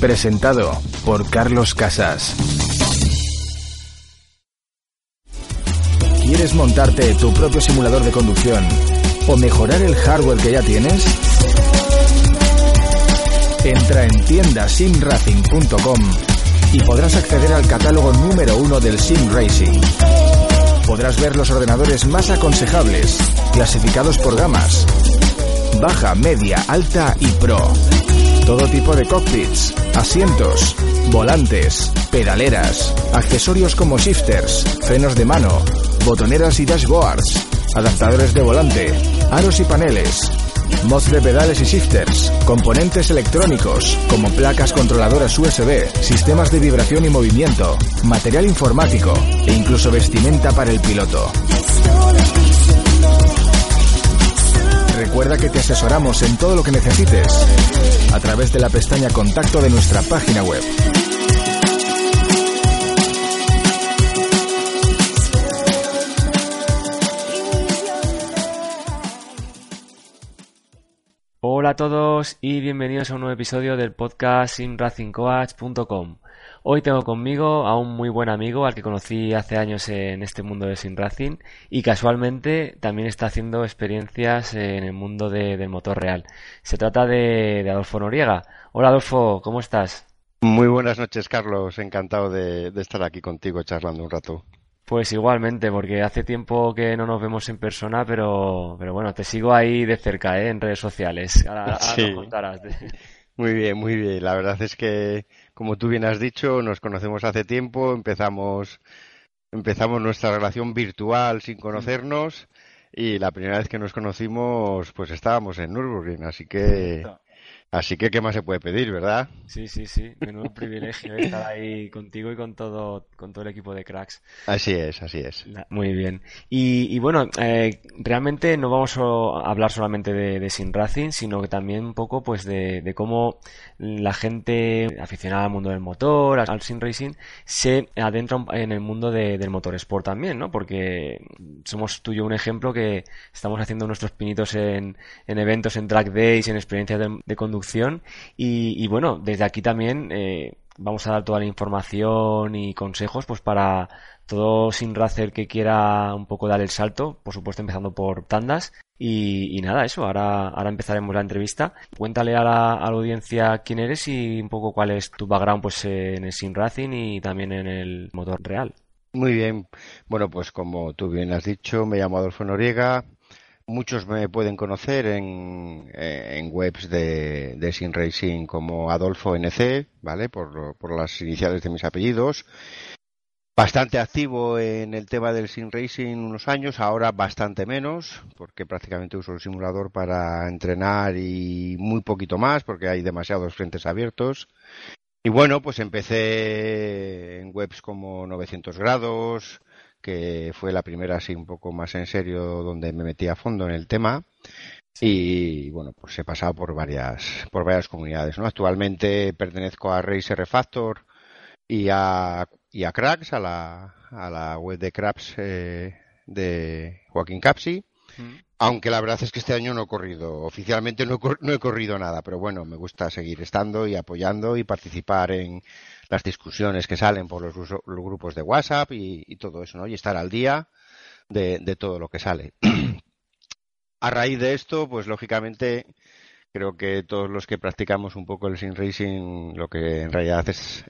Presentado por Carlos Casas. ¿Quieres montarte tu propio simulador de conducción o mejorar el hardware que ya tienes? Entra en tiendasimracing.com y podrás acceder al catálogo número uno del Sim Racing. Podrás ver los ordenadores más aconsejables, clasificados por gamas, baja, media, alta y pro. Todo tipo de cockpits, asientos, volantes, pedaleras, accesorios como shifters, frenos de mano, botoneras y dashboards, adaptadores de volante, aros y paneles, mods de pedales y shifters, componentes electrónicos como placas controladoras USB, sistemas de vibración y movimiento, material informático e incluso vestimenta para el piloto. Recuerda que te asesoramos en todo lo que necesites a través de la pestaña Contacto de nuestra página web. Hola a todos y bienvenidos a un nuevo episodio del podcast simracingcoach.com. Hoy tengo conmigo a un muy buen amigo al que conocí hace años en este mundo de simracing y casualmente también está haciendo experiencias en el mundo de- del motor real. Se trata de, de Adolfo Noriega. Hola Adolfo, ¿cómo estás? Muy buenas noches, Carlos. Encantado de, de estar aquí contigo charlando un rato. Pues igualmente, porque hace tiempo que no nos vemos en persona, pero, pero bueno, te sigo ahí de cerca, ¿eh? en redes sociales. Ahora, ahora Sí. nos contarás. Muy bien, muy bien. La verdad es que, como tú bien has dicho, nos conocemos hace tiempo, empezamos, empezamos nuestra relación virtual sin conocernos y la primera vez que nos conocimos, pues estábamos en Nürburgring, así que, así que, ¿qué más se puede pedir, verdad? Sí, sí, sí. Menudo privilegio estar ahí contigo y con todo, con todo el equipo de cracks. Así es, así es. Muy bien. Y, y bueno, eh, realmente no vamos a hablar solamente de, de Sim Racing, sino que también un poco pues de, de cómo la gente aficionada al mundo del motor, al, Sim Racing, se adentra en el mundo de- del motor sport también, ¿no? Porque somos tú y yo un ejemplo que estamos haciendo nuestros pinitos en, en eventos, en track days, en experiencias de, de conducción. Y, bueno, desde aquí también eh, vamos a dar toda la información y consejos pues para todo sin racer que quiera un poco dar el salto, por supuesto empezando por tandas. Y, nada, eso, ahora, ahora empezaremos la entrevista. Cuéntale a la, a la audiencia quién eres y un poco cuál es tu background pues en el sim racing y también en el motor real. Muy bien. Bueno, pues como tú bien has dicho, me llamo Adolfo Noriega. Muchos me pueden conocer en, eh, en webs de, Sim Racing como Adolfo NC, ¿vale? Por, por las iniciales de mis apellidos. Bastante activo en el tema del Sim Racing unos años, ahora bastante menos, porque prácticamente uso el simulador para entrenar y muy poquito más, porque hay demasiados frentes abiertos. Y bueno, pues empecé en webs como 900 grados, que fue la primera así un poco más en serio donde me metí a fondo en el tema. Y bueno, pues he pasado por varias, por varias comunidades, ¿no? Actualmente pertenezco a Racer Refactor y a, y a Cracks, a la, a la web de Cracks eh, de Joaquín Capsi. Aunque la verdad es que este año no he corrido, oficialmente no he, corrido nada, pero bueno, me gusta seguir estando y apoyando y participar en las discusiones que salen por los, grupos de WhatsApp y, todo eso, ¿no? Y estar al día de, de todo lo que sale. A raíz de esto, pues lógicamente creo que todos los que practicamos un poco el sim racing, lo que en realidad es,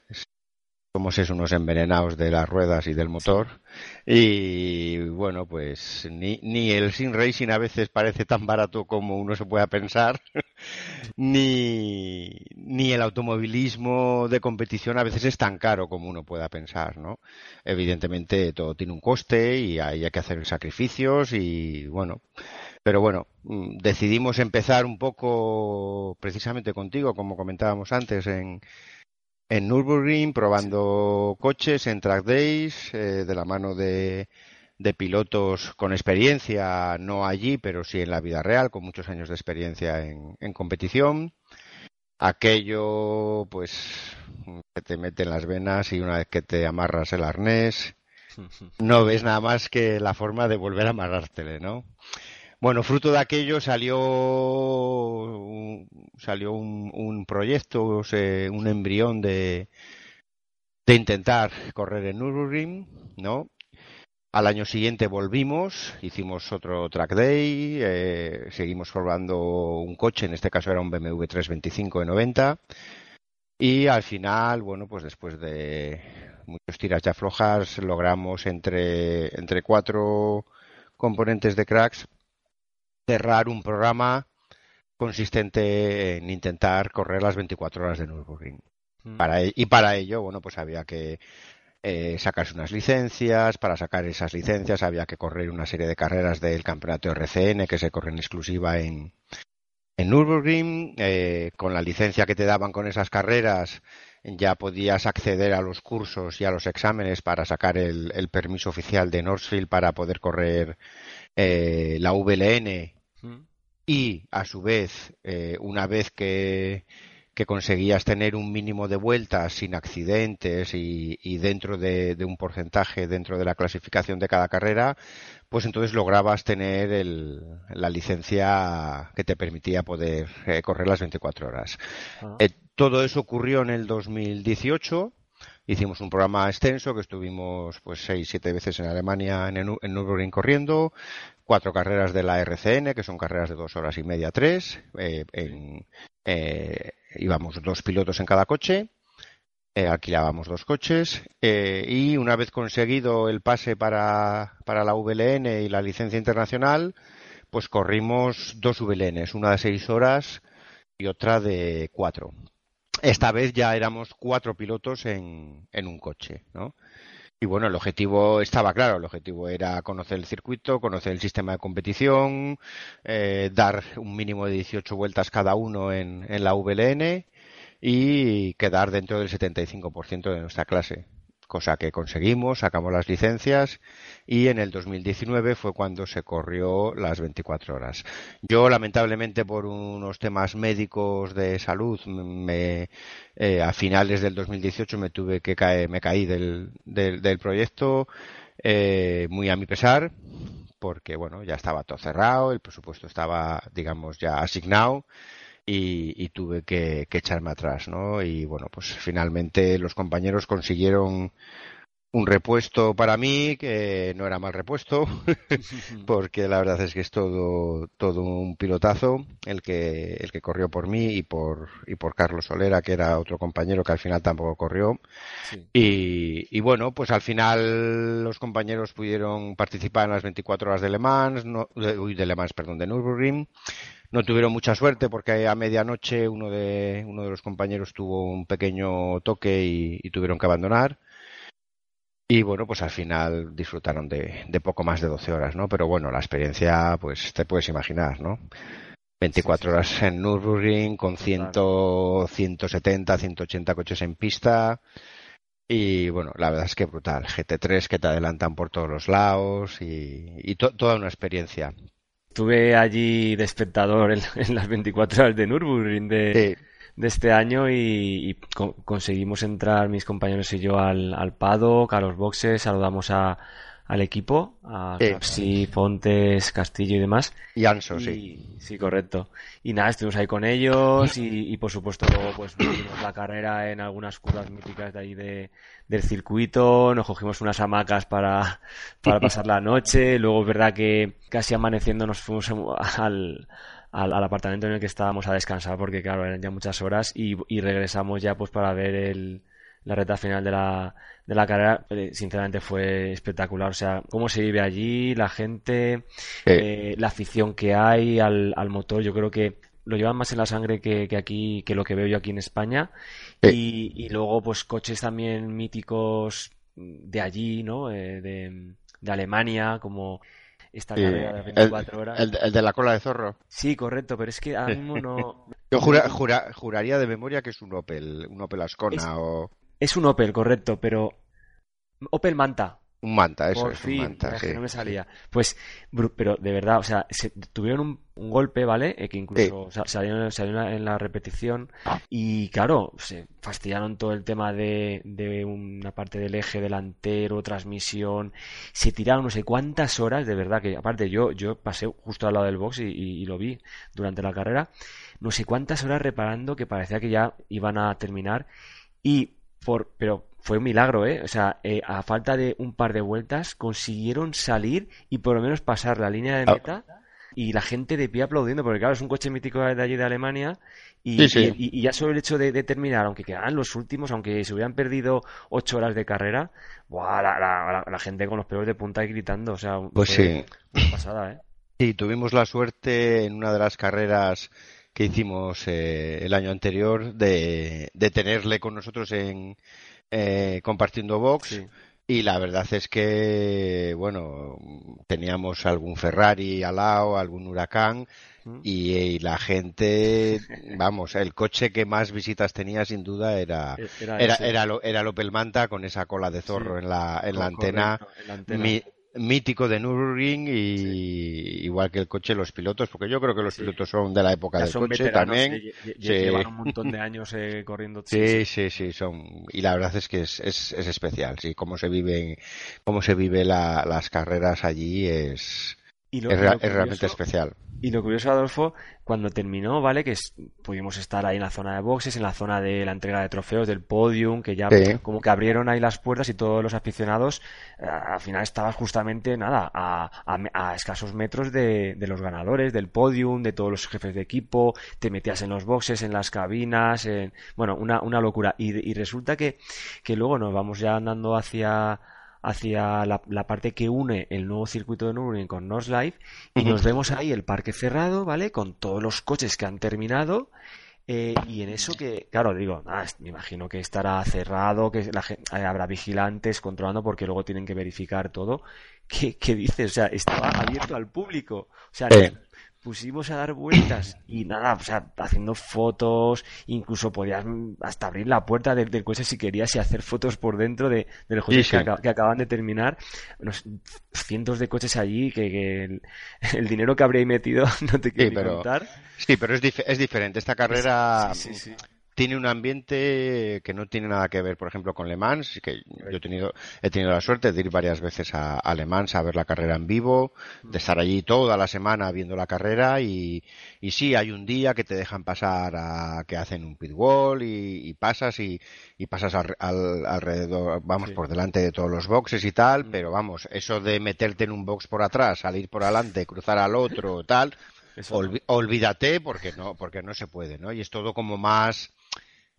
somos es unos envenenados de las ruedas y del motor. Y bueno, pues ni, ni el sim racing a veces parece tan barato como uno se pueda pensar, ni, ni el automovilismo de competición a veces es tan caro como uno pueda pensar, ¿no? Evidentemente todo tiene un coste y hay que hacer sacrificios y bueno, pero bueno, mm, decidimos empezar un poco precisamente contigo, como comentábamos antes, en, en Nürburgring, probando coches en track days, eh, de la mano de, de pilotos con experiencia, no allí, pero sí en la vida real, con muchos años de experiencia en, en competición. Aquello, pues, que te mete en las venas y una vez que te amarras el arnés, no ves nada más que la forma de volver a amarrártele, ¿no? Bueno, fruto de aquello salió, salió un, proyecto, un embrión de, de intentar correr en Nürburgring, ¿no? Al año siguiente volvimos, hicimos otro track day, eh, seguimos formando un coche, en este caso era un BMW 325 de 90, y al final, bueno, pues después de muchos tiras y aflojas, logramos entre, entre cuatro componentes de cracks cerrar un programa consistente en intentar correr las 24 horas de Nürburgring. Mm. Para, e, y para ello, bueno, pues había que eh, sacarse unas licencias. Para sacar esas licencias había que correr una serie de carreras del campeonato RCN que se corren exclusiva en, en Nürburgring. Eh, con la licencia que te daban con esas carreras ya podías acceder a los cursos y a los exámenes para sacar el, el permiso oficial de Northfield para poder correr eh, la VLN y a su vez, eh, una vez que, conseguías tener un mínimo de vueltas sin accidentes y, dentro de, un porcentaje dentro de la clasificación de cada carrera, pues entonces lograbas tener la licencia que te permitía poder eh, correr las 24 horas. Ah. Eh, todo eso ocurrió en el 2018 hicimos un programa extenso que estuvimos pues seis siete veces en Alemania en, en Nürburgring corriendo cuatro carreras de la RCN que son carreras de dos horas y media tres eh, eh, íbamos dos pilotos en cada coche eh, alquilábamos dos coches y una vez conseguido el pase para, para la VLN y la licencia internacional pues corrimos dos VLNs una de seis horas y otra de cuatro esta vez ya éramos cuatro pilotos en, en un coche, ¿no? Y bueno, el objetivo estaba claro, el objetivo era conocer el circuito, conocer el sistema de competición, eh, dar un mínimo de 18 vueltas cada uno en, en la VLN y quedar dentro del 75% de nuestra clase cosa que conseguimos, sacamos las licencias y en el 2019 fue cuando se corrió las 24 horas. Yo, lamentablemente, por unos temas médicos de salud, me, eh, a finales del 2018 me tuve que caer, me caí del, del, proyecto, eh, muy a mi pesar, porque bueno, ya estaba todo cerrado, el presupuesto estaba, digamos, ya asignado y, tuve que, echarme atrás, ¿no? Y bueno, pues finalmente los compañeros consiguieron un repuesto para mí que no era mal repuesto porque la verdad es que es todo todo un pilotazo el que el que corrió por mí y por y por Carlos Solera que era otro compañero que al final tampoco corrió y, y, bueno pues al final los compañeros pudieron participar en las 24 horas de Le Mans no, de, uy, de Le Mans perdón de Nürburgring no tuvieron mucha suerte porque a medianoche uno de, uno de los compañeros tuvo un pequeño toque y, tuvieron que abandonar. Y bueno, pues al final disfrutaron de, de, poco más de 12 horas, ¿no? Pero bueno, la experiencia, pues te puedes imaginar, ¿no? 24 horas en Nürburgring con 100, 170, 180 coches en pista. Y bueno, la verdad es que brutal. GT3 que te adelantan por todos los lados y, toda una experiencia estuve allí de espectador en, las 24 horas de Nürburgring de, este año y, conseguimos entrar mis compañeros y yo al, al paddock, a los boxes, saludamos a, al equipo, a sí. Fontes, Castillo y demás. Y Anso, sí. Sí, correcto. Y nada, estuvimos ahí con ellos y, por supuesto luego pues vimos la carrera en algunas curvas míticas de ahí de, del circuito, nos cogimos unas hamacas para, para pasar la noche, luego es verdad que casi amaneciendo nos fuimos al, al, apartamento en el que estábamos a descansar porque claro, eran ya muchas horas y, y regresamos ya pues para ver el, la reta final de la, de la carrera, eh, sinceramente fue espectacular. O sea, cómo se vive allí, la gente, eh, la afición que hay al, al, motor, yo creo que lo llevan más en la sangre que, que aquí, que lo que veo yo aquí en España. Y, y, luego, pues, coches también míticos de allí, ¿no? Eh, de, de Alemania, como esta carrera de 24 horas. El, de la cola de zorro. Sí, correcto, pero es que a mismo no. Yo jura, juraría de memoria que es un Opel, un Opel Ascona o. Es un Opel, correcto, pero Opel Manta. Un Manta, eso Por es fin, un Manta, que no me salía. Pues, pero de verdad, o sea, se, tuvieron un, golpe, ¿vale? Eh, que incluso salió, en la repetición. Y, claro, se fastidiaron todo el tema de, de una parte del eje delantero, transmisión, se tiraron no sé cuántas horas, de verdad, que aparte yo, yo pasé justo al lado del box y, y lo vi durante la carrera, no sé cuántas horas reparando que parecía que ya iban a terminar. Y por, pero fue un milagro, ¿eh? O sea, eh, a falta de un par de vueltas consiguieron salir y por lo menos pasar la línea de ah. meta y la gente de pie aplaudiendo, porque claro, es un coche mítico de allí de Alemania y, y, ya solo el hecho de, terminar, aunque quedaran los últimos, aunque se hubieran perdido ocho horas de carrera, ¡buah! La, gente con los pelos de punta y gritando, o sea, pues sí. una pasada, ¿eh? Sí, tuvimos la suerte en una de las carreras que hicimos eh, el año anterior de, de, tenerle con nosotros en eh, compartiendo box. Y la verdad es que, bueno, teníamos algún Ferrari al lado, algún Huracán, y, la gente, vamos, el coche que más visitas tenía sin duda era era, era, era, el Opel Manta con esa cola de zorro en la, en la antena mítico de Nürburgring y igual que el coche los pilotos porque yo creo que los pilotos son de la época del coche también. llevan un montón de años eh, corriendo. Sí, sí sí. son y la verdad es que es, es, especial sí cómo se vive cómo se vive las carreras allí es es, realmente especial y lo curioso, Adolfo, cuando terminó, ¿vale? Que pudimos estar ahí en la zona de boxes, en la zona de la entrega de trofeos, del podium, que ya como que abrieron ahí las puertas y todos los aficionados, eh, al final estabas justamente, nada, a, escasos metros de, los ganadores, del podium, de todos los jefes de equipo, te metías en los boxes, en las cabinas, en, bueno, una, una locura. Y, y resulta que, que luego nos vamos ya andando hacia hacia la, parte que une el nuevo circuito de Nürburgring con North y nos vemos ahí el parque cerrado, ¿vale? Con todos los coches que han terminado eh, y en eso que, claro, digo, me imagino que estará cerrado, que la, eh, habrá vigilantes controlando porque luego tienen que verificar todo. ¿Qué, qué dices? O sea, estaba abierto al público. O sea, pusimos a dar vueltas y nada, o sea, haciendo fotos, incluso podías hasta abrir la puerta del, coche si querías y hacer fotos por dentro de, los coches Que, acaban de terminar. cientos de coches allí que, el, dinero que habría metido no te quiero contar. Sí, pero es, es diferente. Esta carrera tiene un ambiente que no tiene nada que ver, por ejemplo, con Le Mans, que yo he tenido, he tenido la suerte de ir varias veces a, Le Mans a ver la carrera en vivo, de estar allí toda la semana viendo la carrera y, y sí, hay un día que te dejan pasar a que hacen un pit wall y, pasas y, pasas al, alrededor, vamos, por delante de todos los boxes y tal, pero vamos, eso de meterte en un box por atrás, salir por adelante, cruzar al otro, tal, olvídate porque no, porque no se puede, ¿no? Y es todo como más,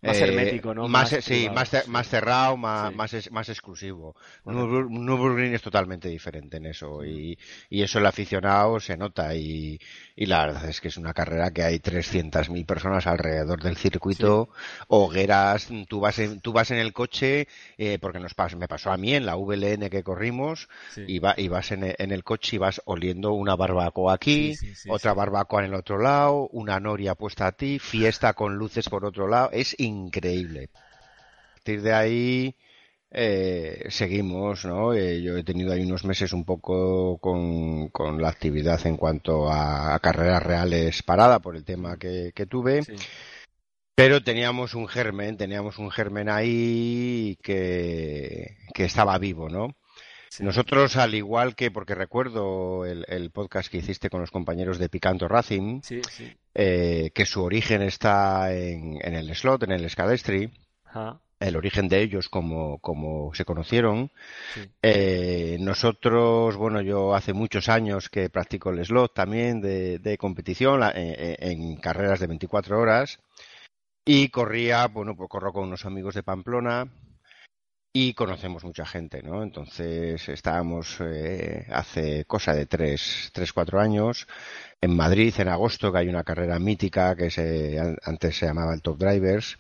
más hermético, ¿no? Más, sí, más, más cerrado, más, más, más exclusivo. Nürburgring es totalmente diferente en eso y, y, eso el aficionado se nota y, y, la verdad es que es una carrera que hay 300.000 personas alrededor del circuito, hogueras, tú vas en, tú vas en el coche, eh, porque nos pasó, me pasó a mí en la VLN que corrimos, y, va, y vas en, en, el coche y vas oliendo una barbacoa aquí, otra barbacoa en el otro lado, una noria puesta a ti, fiesta con luces por otro lado, es increíble. A partir de ahí eh, seguimos, ¿no? Eh, yo he tenido ahí unos meses un poco con, con la actividad en cuanto a, carreras reales parada por el tema que, tuve. Pero teníamos un germen, teníamos un germen ahí que, que estaba vivo, ¿no? Nosotros, al igual que, porque recuerdo el, podcast que hiciste con los compañeros de Picanto Racing, eh, que su origen está en, el slot, en el Scalestri, el origen de ellos como, como se conocieron. Eh, nosotros, bueno, yo hace muchos años que practico el slot también de, competición en, carreras de 24 horas y corría, bueno, pues corro con unos amigos de Pamplona y conocemos mucha gente, ¿no? Entonces estábamos eh, hace cosa de tres, tres, cuatro años en Madrid en agosto, que hay una carrera mítica que se, antes se llamaba el Top Drivers,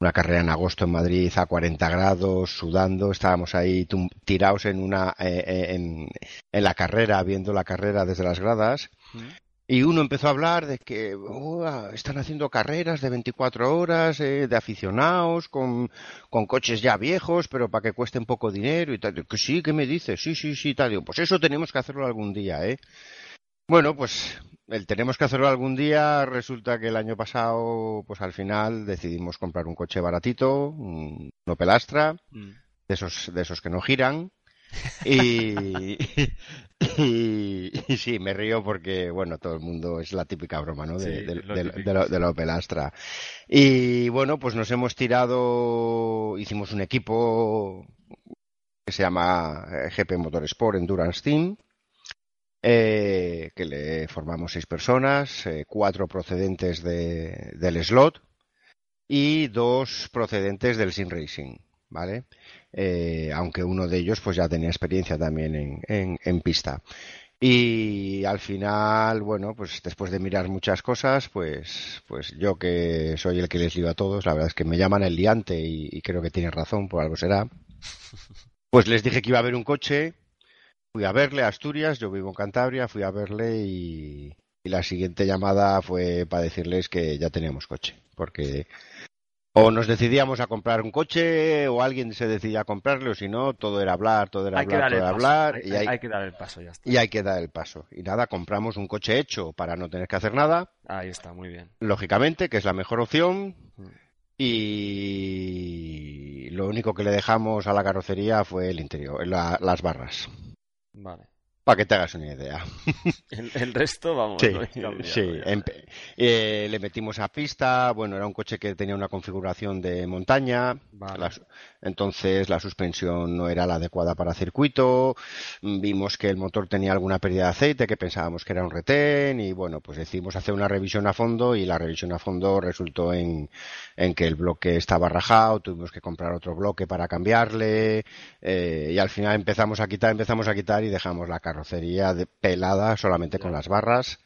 una carrera en agosto en Madrid a 40 grados, sudando, estábamos ahí tirados en una eh, eh, en, en, la carrera, viendo la carrera desde las gradas. Y uno empezó a hablar de que están haciendo carreras de 24 horas, eh, de aficionados, con, con, coches ya viejos, pero para que cuesten poco dinero y tal. Que sí, ¿qué me dices? Sí, sí, sí, tal. Digo, pues eso tenemos que hacerlo algún día, ¿eh? Bueno, pues el tenemos que hacerlo algún día. Resulta que el año pasado, pues al final decidimos comprar un coche baratito, un Opel Astra, mm. de esos, de esos que no giran. Y, y, sí, me río porque, bueno, todo el mundo es la típica broma, ¿no? De, de, la Opel Astra. Y bueno, pues nos hemos tirado, hicimos un equipo que se llama eh, GP Motorsport Endurance Team. Eh, que le formamos seis personas, eh, cuatro procedentes del slot y dos procedentes del sim racing, ¿vale? Eh, aunque uno de ellos pues ya tenía experiencia también en, pista. Y al final, bueno, pues después de mirar muchas cosas, pues, pues yo que soy el que les lío a todos, la verdad es que me llaman el liante y, creo que tienen razón, por algo será. Pues les dije que iba a haber un coche, fui a verle a Asturias, yo vivo en Cantabria, fui a verle y, y la siguiente llamada fue para decirles que ya teníamos coche, porque o nos decidíamos a comprar un coche o alguien se decidía a comprarlo, o si no, todo era hablar, todo era hablar, todo era hablar. y hay, que dar el paso, ya está. Y hay que dar el paso. Y nada, compramos un coche hecho para no tener que hacer nada. Ahí está, muy bien. Lógicamente, que es la mejor opción. Mm. Y lo único que le dejamos a la carrocería fue el interior, las barras. Vale. Para que te hagas una idea. El, resto, vamos. Sí, sí. Eh, le metimos a pista. Bueno, era un coche que tenía una configuración de montaña. entonces la suspensión no era la adecuada para circuito. Vimos que el motor tenía alguna pérdida de aceite, que pensábamos que era un retén. Y bueno, pues decidimos hacer una revisión a fondo. Y la revisión a fondo resultó en, que el bloque estaba rajado. Tuvimos que comprar otro bloque para cambiarle. Eh, y al final empezamos a quitar, empezamos a quitar y dejamos la carga carrocería de pelada solamente con las barras.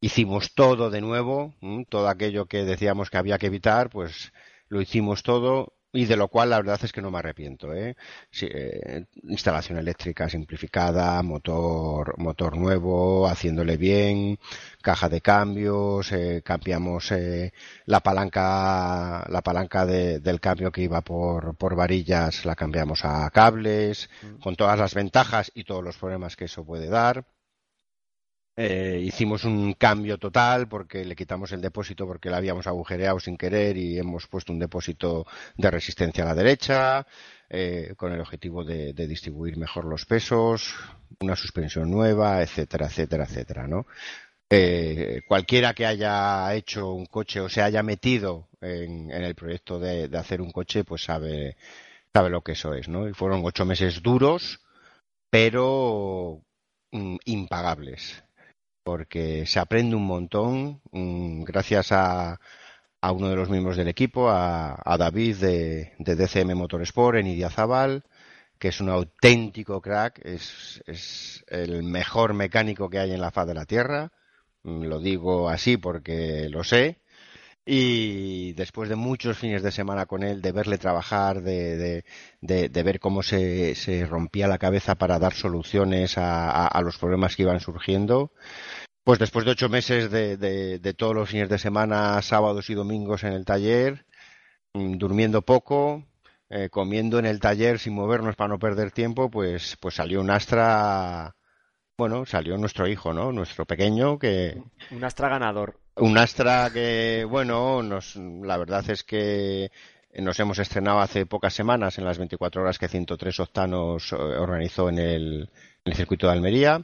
Hicimos todo de nuevo, todo aquello que decíamos que había que evitar, pues lo hicimos todo y de lo cual la verdad es que no me arrepiento. ¿eh? eh instalación eléctrica simplificada, motor, motor nuevo, haciéndole bien, caja de cambios, eh, cambiamos eh, la palanca, la palanca del cambio que iba por, por varillas, la cambiamos a cables, mm. con todas las ventajas y todos los problemas que eso puede dar. Eh, hicimos un cambio total porque le quitamos el depósito porque lo habíamos agujereado sin querer y hemos puesto un depósito de resistencia a la derecha eh, con el objetivo de, distribuir mejor los pesos, una suspensión nueva, etcétera, etcétera, etcétera, ¿no? Eh, cualquiera que haya hecho un coche o se haya metido en, el proyecto de, hacer un coche, pues sabe, sabe lo que eso es, ¿no? Y fueron ocho meses duros, pero mm, impagables porque se aprende un montón mm, gracias a, a, uno de los miembros del equipo, a, David de, DCM Motorsport en Idiazabal, que es un auténtico crack, es, es, el mejor mecánico que hay en la faz de la Tierra. Mm, lo digo así porque lo sé. Y después de muchos fines de semana con él, de verle trabajar, de, de, de, ver cómo se, se, rompía la cabeza para dar soluciones a, a, los problemas que iban surgiendo, pues después de ocho meses de, de, todos los fines de semana, sábados y domingos en el taller, mm, durmiendo poco, eh, comiendo en el taller sin movernos para no perder tiempo, pues, pues salió un Astra, bueno, salió nuestro hijo, ¿no? Nuestro pequeño que... Un Astra ganador. Un Astra que, bueno, nos, la verdad es que nos hemos estrenado hace pocas semanas en las 24 horas que 103 Octanos eh, organizó en el, en el circuito de Almería.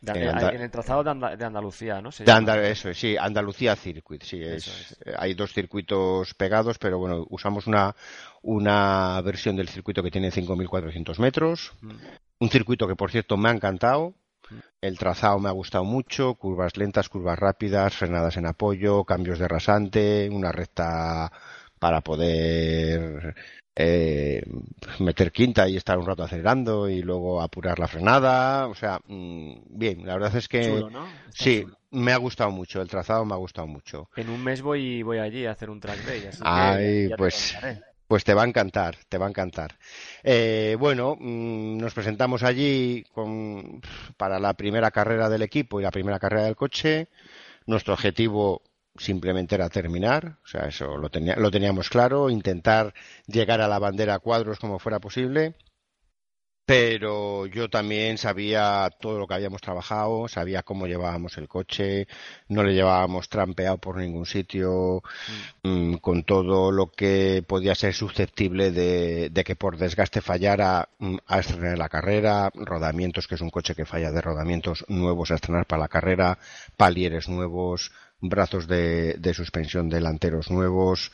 De- Eh, en, el trazado de, de Andalucía, ¿no? Se de. Andal- eso es, sí, Andalucía Circuit, sí, es. eh, hay dos circuitos pegados, pero bueno, usamos una, una versión del circuito que tiene 5.400 metros, Mm. un circuito que por cierto me ha encantado, el trazado me ha gustado mucho, curvas lentas, curvas rápidas, frenadas en apoyo, cambios de rasante, una recta para poder eh, meter quinta y estar un rato acelerando y luego apurar la frenada, o sea, mm, bien, la verdad es que Chulo, ¿no? Está Sí, chulo. me ha gustado mucho, el trazado me ha gustado mucho. En un mes voy, voy allí a hacer un track day, así que Ay, ya te pues. Pues te va a encantar, te va a encantar. Eh, bueno, mm, nos presentamos allí con, para la primera carrera del equipo y la primera carrera del coche. Nuestro objetivo simplemente era terminar, o sea, eso lo, lo teníamos claro, intentar llegar a la bandera a cuadros como fuera posible. Pero yo también sabía todo lo que habíamos trabajado, sabía cómo llevábamos el coche, no le llevábamos trampeado por ningún sitio, mm, con todo lo que podía ser susceptible de, de que por desgaste fallara mm, a estrenar la carrera, rodamientos, que es un coche que falla de rodamientos nuevos a estrenar para la carrera, palieres nuevos, brazos de, de suspensión delanteros nuevos,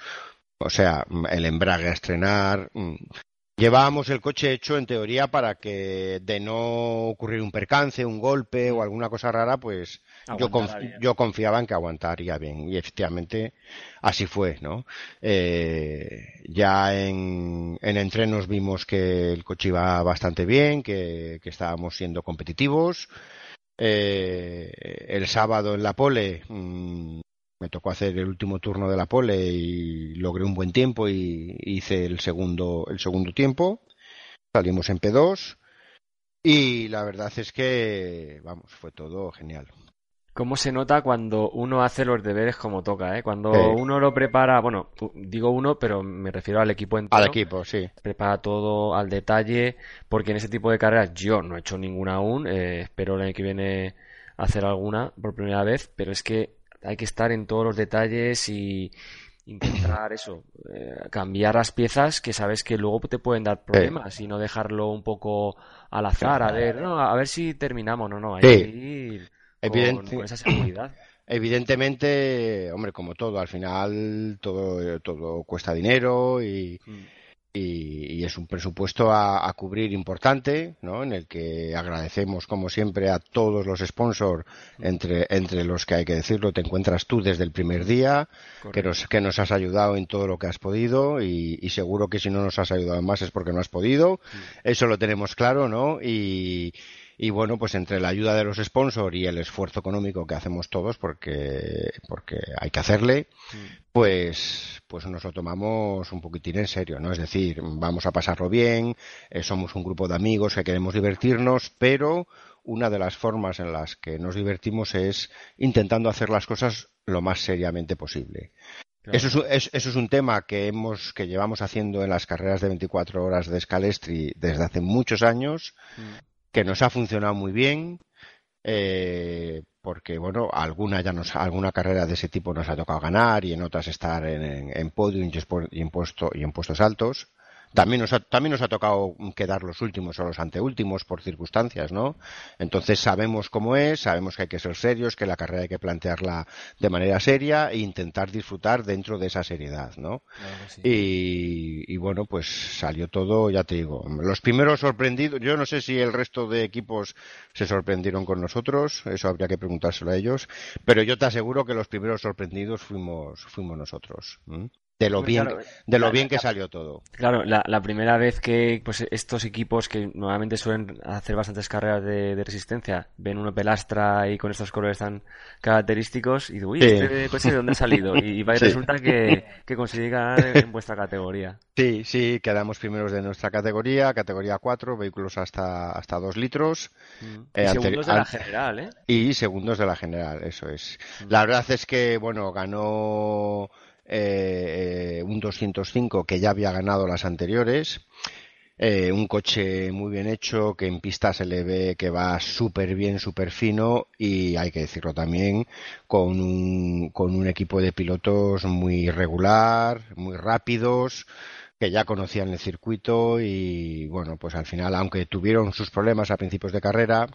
o sea, mm, el embrague a estrenar. Llevábamos el coche hecho en teoría para que de no ocurrir un percance, un golpe o alguna cosa rara, pues yo, conf- bien. yo confiaba en que aguantaría bien y efectivamente así fue, ¿no? Eh, ya en, en entrenos vimos que el coche iba bastante bien, que, que estábamos siendo competitivos. Eh, el sábado en la pole mm, me tocó hacer el último turno de la pole y logré un buen tiempo y hice el segundo, el segundo tiempo. Salimos en P2 y la verdad es que, vamos, fue todo genial. ¿Cómo se nota cuando uno hace los deberes como toca, eh? Cuando Sí. uno lo prepara, bueno, digo uno, pero me refiero al equipo entero. Al equipo, sí. Prepara todo al detalle, porque en ese tipo de carreras yo no he hecho ninguna aún, eh, espero el año que viene hacer alguna por primera vez, pero es que hay que estar en todos los detalles y intentar eso, eh, cambiar las piezas que sabes que luego te pueden dar problemas y no dejarlo un poco al azar, a ver, no, a ver si terminamos, no, no, hay Sí. que ir con, con esa seguridad. Evidentemente, hombre, como todo, al final todo, todo cuesta dinero y, y, y es un presupuesto a, a cubrir importante, ¿no? En el que agradecemos, como siempre, a todos los sponsors, entre, entre los que hay que decirlo, te encuentras tú desde el primer día, que nos, que nos has ayudado en todo lo que has podido y, y seguro que si no nos has ayudado más es porque no has podido. Eso lo tenemos claro, ¿no? Y, y bueno, pues entre la ayuda de los sponsors y el esfuerzo económico que hacemos todos, porque, porque hay que hacerle, pues, pues nos lo tomamos un poquitín en serio, ¿no? Es decir, vamos a pasarlo bien, eh, somos un grupo de amigos que queremos divertirnos, pero una de las formas en las que nos divertimos es intentando hacer las cosas lo más seriamente posible. Claro. Eso es, eso es un tema que hemos, que llevamos haciendo en las carreras de 24 horas de Scalestri desde hace muchos años, que nos ha funcionado muy bien, eh, porque bueno, alguna ya nos, alguna carrera de ese tipo nos ha tocado ganar y en otras estar en, en, espo- y en puesto- y en puestos altos. También nos, ha, también nos ha tocado quedar los últimos o los anteúltimos por circunstancias, ¿no? Entonces sabemos cómo es, sabemos que hay que ser serios, que la carrera hay que plantearla de manera seria e intentar disfrutar dentro de esa seriedad, ¿no? Claro que sí. Y, y bueno, pues salió todo, ya te digo, los primeros sorprendidos, yo no sé si el resto de equipos se sorprendieron con nosotros, eso habría que preguntárselo a ellos, pero yo te aseguro que los primeros sorprendidos fuimos, fuimos nosotros. De lo bien, claro, de lo bien que salió todo. Claro, la, la primera vez que pues estos equipos que normalmente suelen hacer bastantes carreras de, de resistencia, ven uno pelastra y con estos colores tan característicos y dicen, uy, Sí. ¿este coche de dónde ha salido? Y, y y Sí. resulta que, que consigue ganar en, vuestra categoría. Sí, sí, quedamos primeros de nuestra categoría, categoría 4, vehículos hasta, hasta 2 litros. Y Eh, anteri- segundos de la general, ¿eh? Y segundos de la general, eso es. Mm. La verdad es que, bueno, ganó eh, eh, un 205 que ya había ganado las anteriores. Eh, un coche muy bien hecho, que en pista se le ve que va súper bien, súper fino y hay que decirlo también, con un, con un equipo de pilotos muy regular, muy rápidos, que ya conocían el circuito y bueno, pues al final, aunque tuvieron sus problemas a principios de carrera,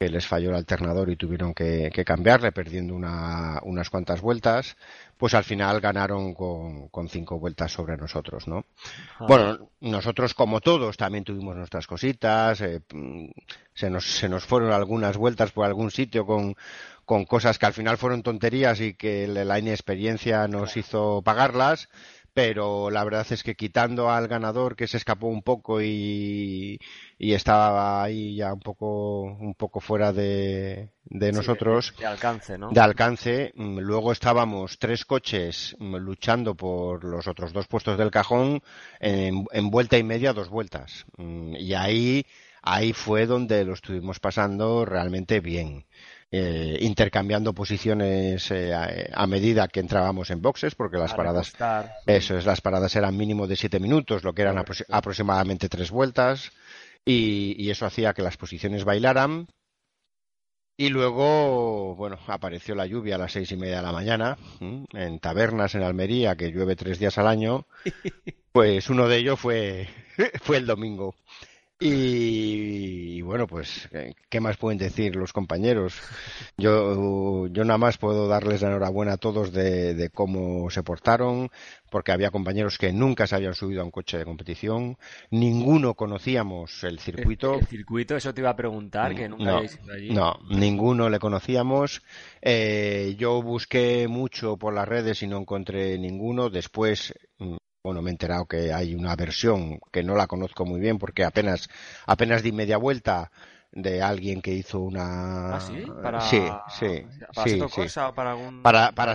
que les falló el alternador y tuvieron que, cambiarle, perdiendo unas cuantas vueltas, pues al final ganaron con, cinco vueltas sobre nosotros, ¿no? Bueno, nosotros como todos también tuvimos nuestras cositas, eh, se, nos, se nos fueron algunas vueltas por algún sitio con, con cosas que al final fueron tonterías y que la inexperiencia nos hizo pagarlas pero la verdad es que quitando al ganador que se escapó un poco y, estaba ahí ya un poco un poco fuera de, nosotros de, alcance no de alcance mm, luego estábamos tres coches mm, luchando por los otros dos puestos del cajón en, en vuelta y media dos vueltas. Mm, y ahí ahí fue donde lo estuvimos pasando realmente bien eh, intercambiando posiciones eh, a, medida que entrábamos en boxes, porque las paradas, eso es, las paradas eran mínimo de siete minutos, lo que eran aproximadamente tres vueltas, y, eso hacía que las posiciones bailaran. Y luego, bueno, apareció la lluvia a las seis y media de la mañana, en tabernas en Almería, que llueve tres días al año. Pues uno de ellos fue, fue el domingo. Y, bueno, pues, ¿qué más pueden decir los compañeros? Yo, yo nada más puedo darles la enhorabuena a todos de, cómo se portaron, porque había compañeros que nunca se habían subido a un coche de competición, ninguno conocíamos el circuito. El, circuito, eso te iba a preguntar, que nunca no, ido allí. No, ninguno le conocíamos. Eh, yo busqué mucho por las redes y no encontré ninguno. Después bueno, me he enterado que hay una versión que no la conozco muy bien porque apenas, apenas di media vuelta de alguien que hizo una. ¿Ah, sí? ¿Para... Sí, sí. ¿Para Seto Corsa o para algún. Para, para,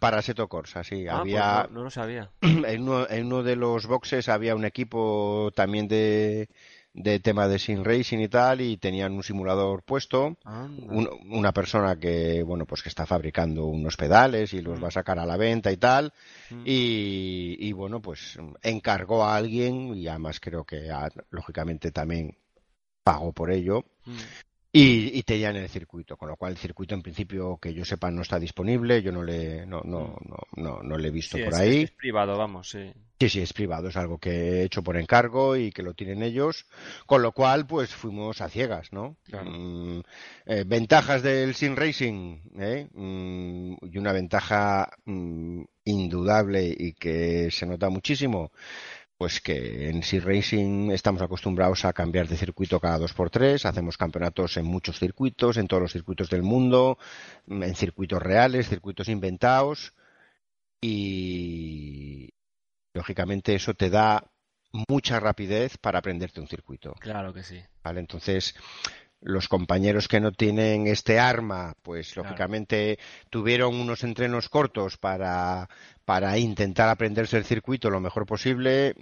para Seto Corsa, sí. Ah, pues había... no, lo sabía. En uno, en uno de los boxes había un equipo también de, de tema de sim racing y tal y tenían un simulador puesto una persona que bueno pues que está fabricando unos pedales y los mm. va a sacar a la venta y tal mm. y, bueno pues encargó a alguien y además creo que lógicamente también pagó por ello mm. Y, y tenían el circuito, con lo cual el circuito en principio que yo sepa no está disponible, yo no le no no no no, le he visto por ahí. Es privado, vamos, sí. Sí, sí, es privado, es algo que he hecho por encargo y que lo tienen ellos, con lo cual pues fuimos a ciegas, ¿no? Mm, eh, ventajas del sim racing, ¿eh? Mm, y una ventaja mm, indudable y que se nota muchísimo pues que en Sea Racing estamos acostumbrados a cambiar de circuito cada dos por tres, hacemos campeonatos en muchos circuitos, en todos los circuitos del mundo, en circuitos reales, circuitos inventados y lógicamente eso te da mucha rapidez para aprenderte un circuito. Claro que sí. Vale, entonces los compañeros que no tienen este arma, pues lógicamente tuvieron unos entrenos cortos para, para intentar aprenderse el circuito lo mejor posible,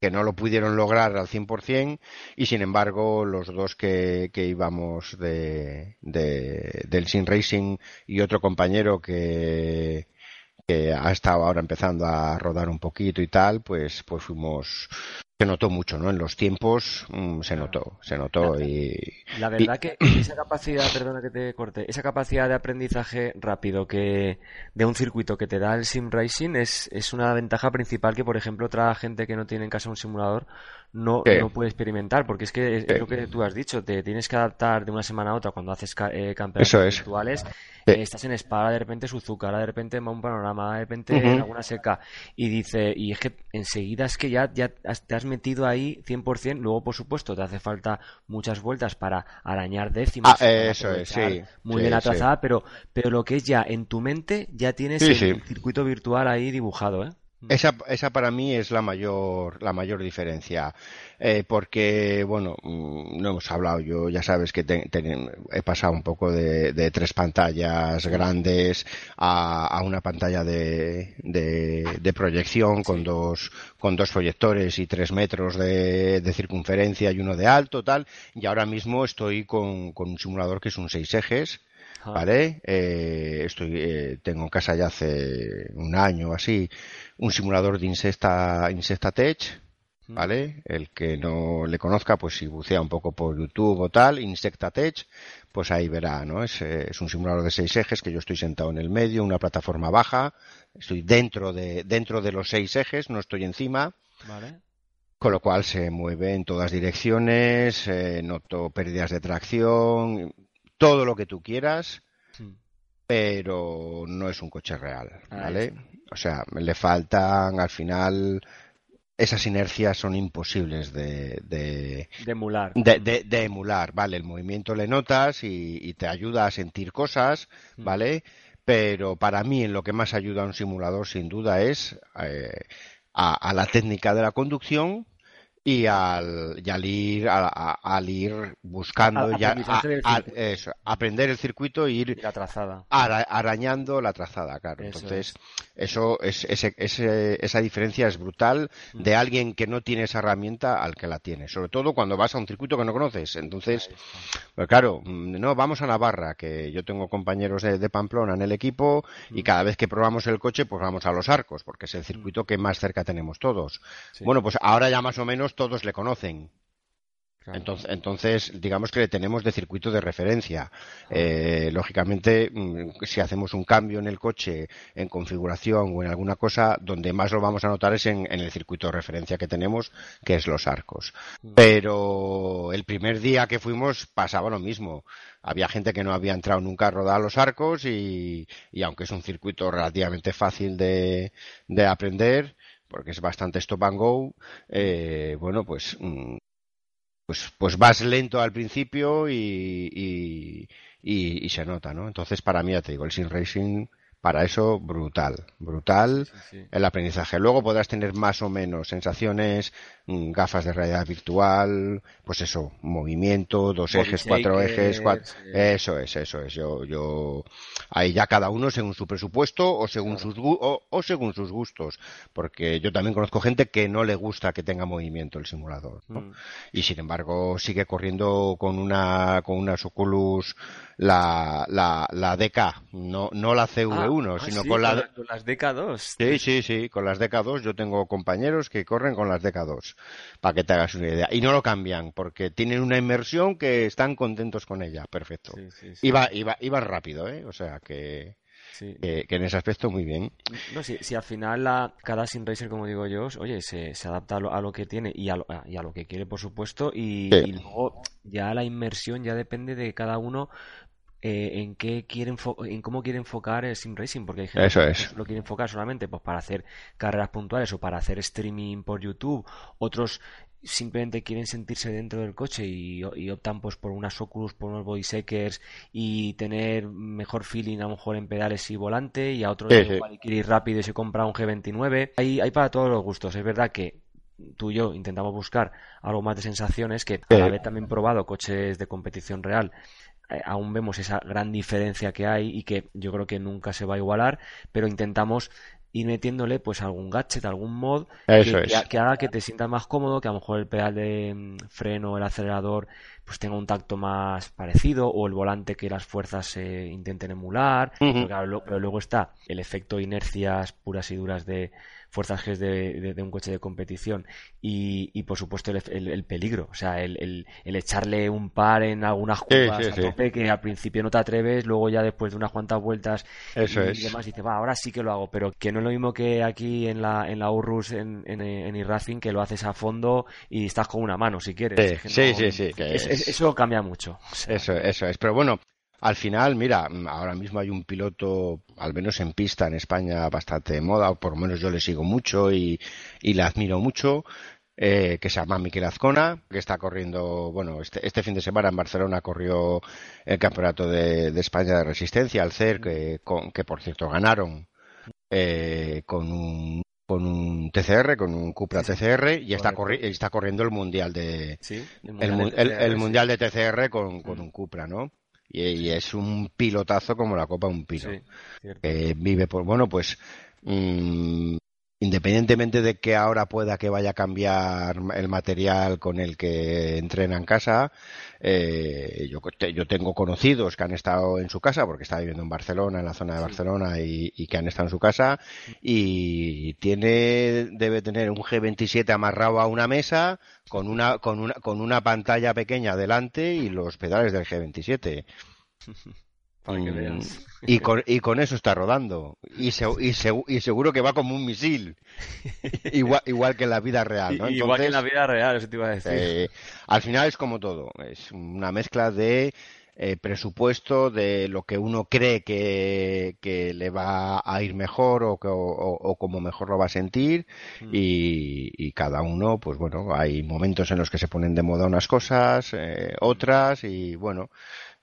que no lo pudieron lograr al 100% y sin embargo los dos que, que íbamos de, de, del Sim Racing y otro compañero que, que ha estado ahora empezando a rodar un poquito y tal, pues, pues fuimos, se notó mucho, ¿no? En los tiempos mm, se notó, se notó y... La verdad que esa capacidad, perdona que te corte, esa capacidad de aprendizaje rápido que de un circuito que te da el sim racing es, es una ventaja principal que, por ejemplo, otra gente que no tiene en casa un simulador no, no puede experimentar, porque es que es lo que tú has dicho, te tienes que adaptar de una semana a otra cuando haces eh, campeonatos virtuales, eh, estás en espada, de repente Suzuka, de repente un panorama, de repente alguna seca, y dice, y es que enseguida es que ya, ya te has metido ahí 100%, luego por supuesto te hace falta muchas vueltas para arañar décimas, ah, eso es, sí, muy bien atrasada, pero, pero lo que es ya en tu mente, ya tienes el circuito virtual ahí dibujado, ¿eh? Esa, esa para mí es la mayor, la mayor diferencia, eh, porque, bueno, mm, no hemos hablado, yo ya sabes que he pasado un poco de, de tres pantallas grandes a, a una pantalla de, de, proyección con, dos, con dos proyectores y tres metros de, de, circunferencia y uno de alto, tal, y ahora mismo estoy con, con un simulador que es un seis ejes, ¿vale? Eh, estoy, eh, tengo en casa ya hace un año o así un simulador de Insecta, Insecta Tech, ¿vale? El que no le conozca, pues si bucea un poco por YouTube o tal, Insecta Tech, pues ahí verá, ¿no? Es, eh, es, un simulador de seis ejes que yo estoy sentado en el medio, una plataforma baja, estoy dentro de, dentro de los seis ejes, no estoy encima. Vale. Con lo cual se mueve en todas direcciones, eh, noto pérdidas de tracción, todo lo que tú quieras, Sí. Pero no es un coche real, Ah, ¿vale? O sea, le faltan al final esas inercias son imposibles de, de, De emular. de, de- de emular, ¿vale? El movimiento le notas y, y te ayuda a sentir cosas, Mm. ¿vale? Pero para mí en lo que más ayuda a un simulador sin duda es eh, a, a la técnica de la conducción y al, y al ir a- a- al ir buscando A- eso, aprender el circuito e ir Y la trazada. ara- arañando la trazada, claro. Eso Entonces, eso es, ese- ese- esa diferencia es brutal Mm. de alguien que no tiene esa herramienta al que la tiene. Sobre todo cuando vas a un circuito que no conoces. Entonces, pues claro, mm, no, vamos a Navarra, que yo tengo compañeros de, de Pamplona en el equipo Mm. y cada vez que probamos el coche, pues vamos a los arcos, porque es el circuito que más cerca tenemos todos. Sí. Bueno, pues ahora ya más o menos todos le conocen. Claro. Entonces, entonces, digamos que le tenemos de circuito de referencia. Eh, lógicamente, mm, si hacemos un cambio en el coche, en configuración o en alguna cosa, donde más lo vamos a notar es en, en el circuito de referencia que tenemos, que es los arcos. Pero el primer día que fuimos pasaba lo mismo. Había gente que no había entrado nunca a rodar los arcos y, y aunque es un circuito relativamente fácil de, de aprender, porque es bastante stop and go, eh, bueno, pues mm, pues, pues vas lento al principio y, y, y- y se nota, ¿no? Entonces, para mí, ya te digo, el Sim Racing, para eso, brutal, brutal Sí, sí. el aprendizaje. Luego podrás tener más o menos sensaciones, gafas de realidad virtual, pues eso, movimiento, dos Body ejes, cuatro ejes, cuatro... Eso es, eso es. Yo, yo, ahí ya cada uno según su presupuesto o según sus gu- o, o según sus gustos, porque yo también conozco gente que no le gusta que tenga movimiento el simulador. ¿no? Mm. y sin embargo sigue corriendo con una con una Oculus la, la, la DK, no, no la CV1, Ah, sino sí, con la... con las DK2. Sí, sí, sí, con las DK2 yo tengo compañeros que corren con las DK2, para que te hagas una idea. Y no lo cambian, porque tienen una inmersión que están contentos con ella, perfecto. Sí, sí, sí. Iba, iba, iba rápido, ¿eh? O sea, que, Sí. que, que en ese aspecto muy bien. No, si, si al final la, cada sim racer, como digo yo, oye, se, se adapta a lo, a lo que tiene y a lo, y a lo que quiere, por supuesto, y, Sí. y luego ya la inmersión ya depende de cada uno eh, en qué quiere en cómo quiere enfocar el sim racing, porque hay gente Eso que es. lo quiere enfocar solamente pues para hacer carreras puntuales o para hacer streaming por YouTube, otros simplemente quieren sentirse dentro del coche y, y optan pues por unas Oculus, por unos body shakers y tener mejor feeling a lo mejor en pedales y volante y a otros Sí, sí. quiere ir rápido y se compra un G29. Hay, hay para todos los gustos. Es verdad que tú y yo intentamos buscar algo más de sensaciones que al haber también probado coches de competición real aún vemos esa gran diferencia que hay y que yo creo que nunca se va a igualar, pero intentamos ir metiéndole pues algún gadget, algún mod Eso que, es. que- que haga que te sientas más cómodo, que a lo mejor el pedal de mm, freno, el acelerador, pues tenga un tacto más parecido, o el volante que las fuerzas se intenten emular. Pero, claro, lo- pero luego está el efecto inercias puras y duras de fuerzas G de, de- de un coche de competición y, y, por supuesto el, el- el peligro, o sea, el, el- el echarle un par en algunas curvas sí, a sí. tope que al principio no te atreves, luego ya después de unas cuantas vueltas Eso y es. demás dice, va, ahora sí que lo hago, pero que no es lo mismo que aquí en la, en la Urrus, en, en, en iRacing, que lo haces a fondo y estás con una mano si quieres. Sí, Es que sí, no- sí, sí, que es- es- es- eso cambia mucho. O sea, Eso, eso es. Pero bueno, al final, mira, mm, ahora mismo hay un piloto, al menos en pista en España, bastante de moda, o por lo menos yo le sigo mucho y, y le admiro mucho, eh, que se llama Miquel Azcona, que está corriendo, bueno, este, este fin de semana en Barcelona corrió el Campeonato de, de España de Resistencia, al CER, que, con- que por cierto ganaron eh, con un con un TCR, con un Cupra TCR, y está, corri- está corriendo el Mundial de, sí, el, mu- de el- TCR, el mundial de TCR con, con un Cupra, ¿no? Y, y es un pilotazo como la copa de un pino. Sí. Que vive por, bueno, pues mm, independientemente de que ahora pueda que vaya a cambiar el material con el que entrena en casa, eh, yo, yo, tengo conocidos que han estado en su casa, porque está viviendo en Barcelona, en la zona de Barcelona, y, y, que han estado en su casa, y tiene, debe tener un G27 amarrado a una mesa con una, con una, con una pantalla pequeña delante y los pedales del G27. Mm, y, con, y con eso está rodando. Y, y, y, seguro que va como un misil. igual, igual que en la vida real. ¿no? igual que en la vida real, eso te iba a decir. Eh, al final es como todo. Es una mezcla de eh, presupuesto, de lo que uno cree que, que, le va a ir mejor o, o, o como mejor lo va a sentir. Mm. Y, y, cada uno, pues bueno, hay momentos en los que se ponen de moda unas cosas, eh, otras, y bueno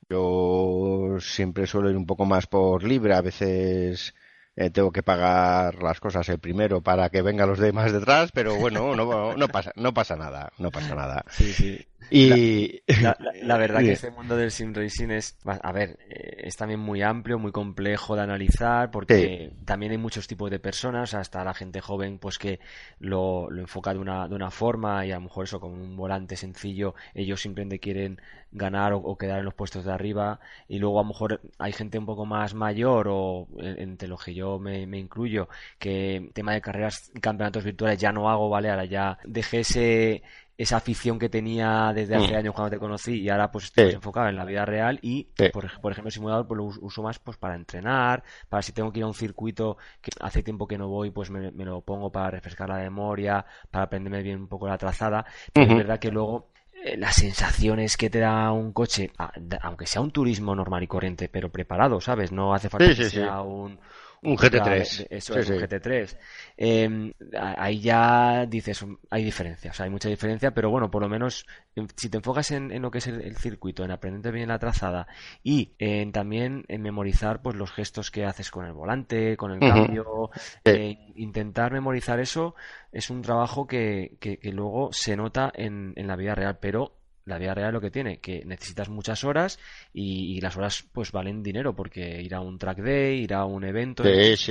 yo siempre suelo ir un poco más por libre, a veces eh, tengo que pagar las cosas el primero para que vengan los demás detrás, pero bueno, no, no pasa, no pasa nada, no pasa nada. Sí, sí. Y la, verdad que este mundo del sim racing es, a ver, eh, es también muy amplio, muy complejo de analizar, porque también hay muchos tipos de personas, hasta la gente joven, pues que lo, lo enfoca de una, de una forma y a lo mejor eso con un volante sencillo, ellos simplemente quieren ganar o, quedar en los puestos de arriba y luego a lo mejor hay gente un poco más mayor o entre los que yo me, me incluyo que tema de carreras campeonatos virtuales ya no hago vale ahora ya dejé ese esa afición que tenía desde hace mm. años cuando te conocí y ahora pues estoy enfocado en la vida real y por, por, ejemplo el simulador pues lo uso más pues para entrenar, para si tengo que ir a un circuito que hace tiempo que no voy pues me, lo pongo para refrescar la memoria, para aprenderme bien un poco la trazada, pero es verdad que luego eh, las sensaciones que te da un coche, aunque sea un turismo normal y corriente, pero preparado, ¿sabes? No hace falta que sea un, un GT3. Eso es, un GT3. Em, ahí ya dices, hay diferencia, o sea, hay mucha diferencia, pero bueno, por lo menos em, si te enfocas en, lo que es el, circuito, en aprender bien la trazada y en, también en memorizar pues los gestos que haces con el volante, con el cambio, eh, intentar memorizar eso es un trabajo que, que, que luego se nota en, en la vida real, pero la vida real lo que tiene, que necesitas muchas horas y, las horas pues valen dinero porque ir a un track day, ir a un evento es,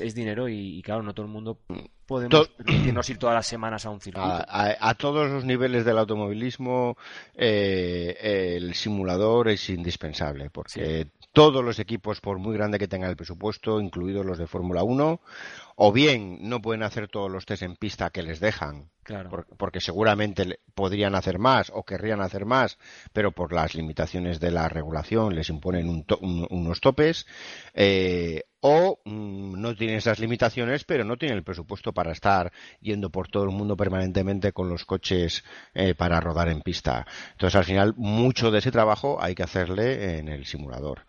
es, dinero y, claro, no todo el mundo podemos permitirnos ir todas las semanas a un circuito. A, todos los niveles del automovilismo eh, el simulador es indispensable porque todos los equipos, por muy grande que tengan el presupuesto, incluidos los de Fórmula 1, o bien no pueden hacer todos los test en pista que les dejan, porque seguramente podrían hacer más o querrían hacer más, pero por las limitaciones de la regulación les imponen unos topes, eh, o mm, no tienen esas limitaciones, pero no tienen el presupuesto para estar yendo por todo el mundo permanentemente con los coches eh, para rodar en pista. Entonces, al final, mucho de ese trabajo hay que hacerle en el simulador.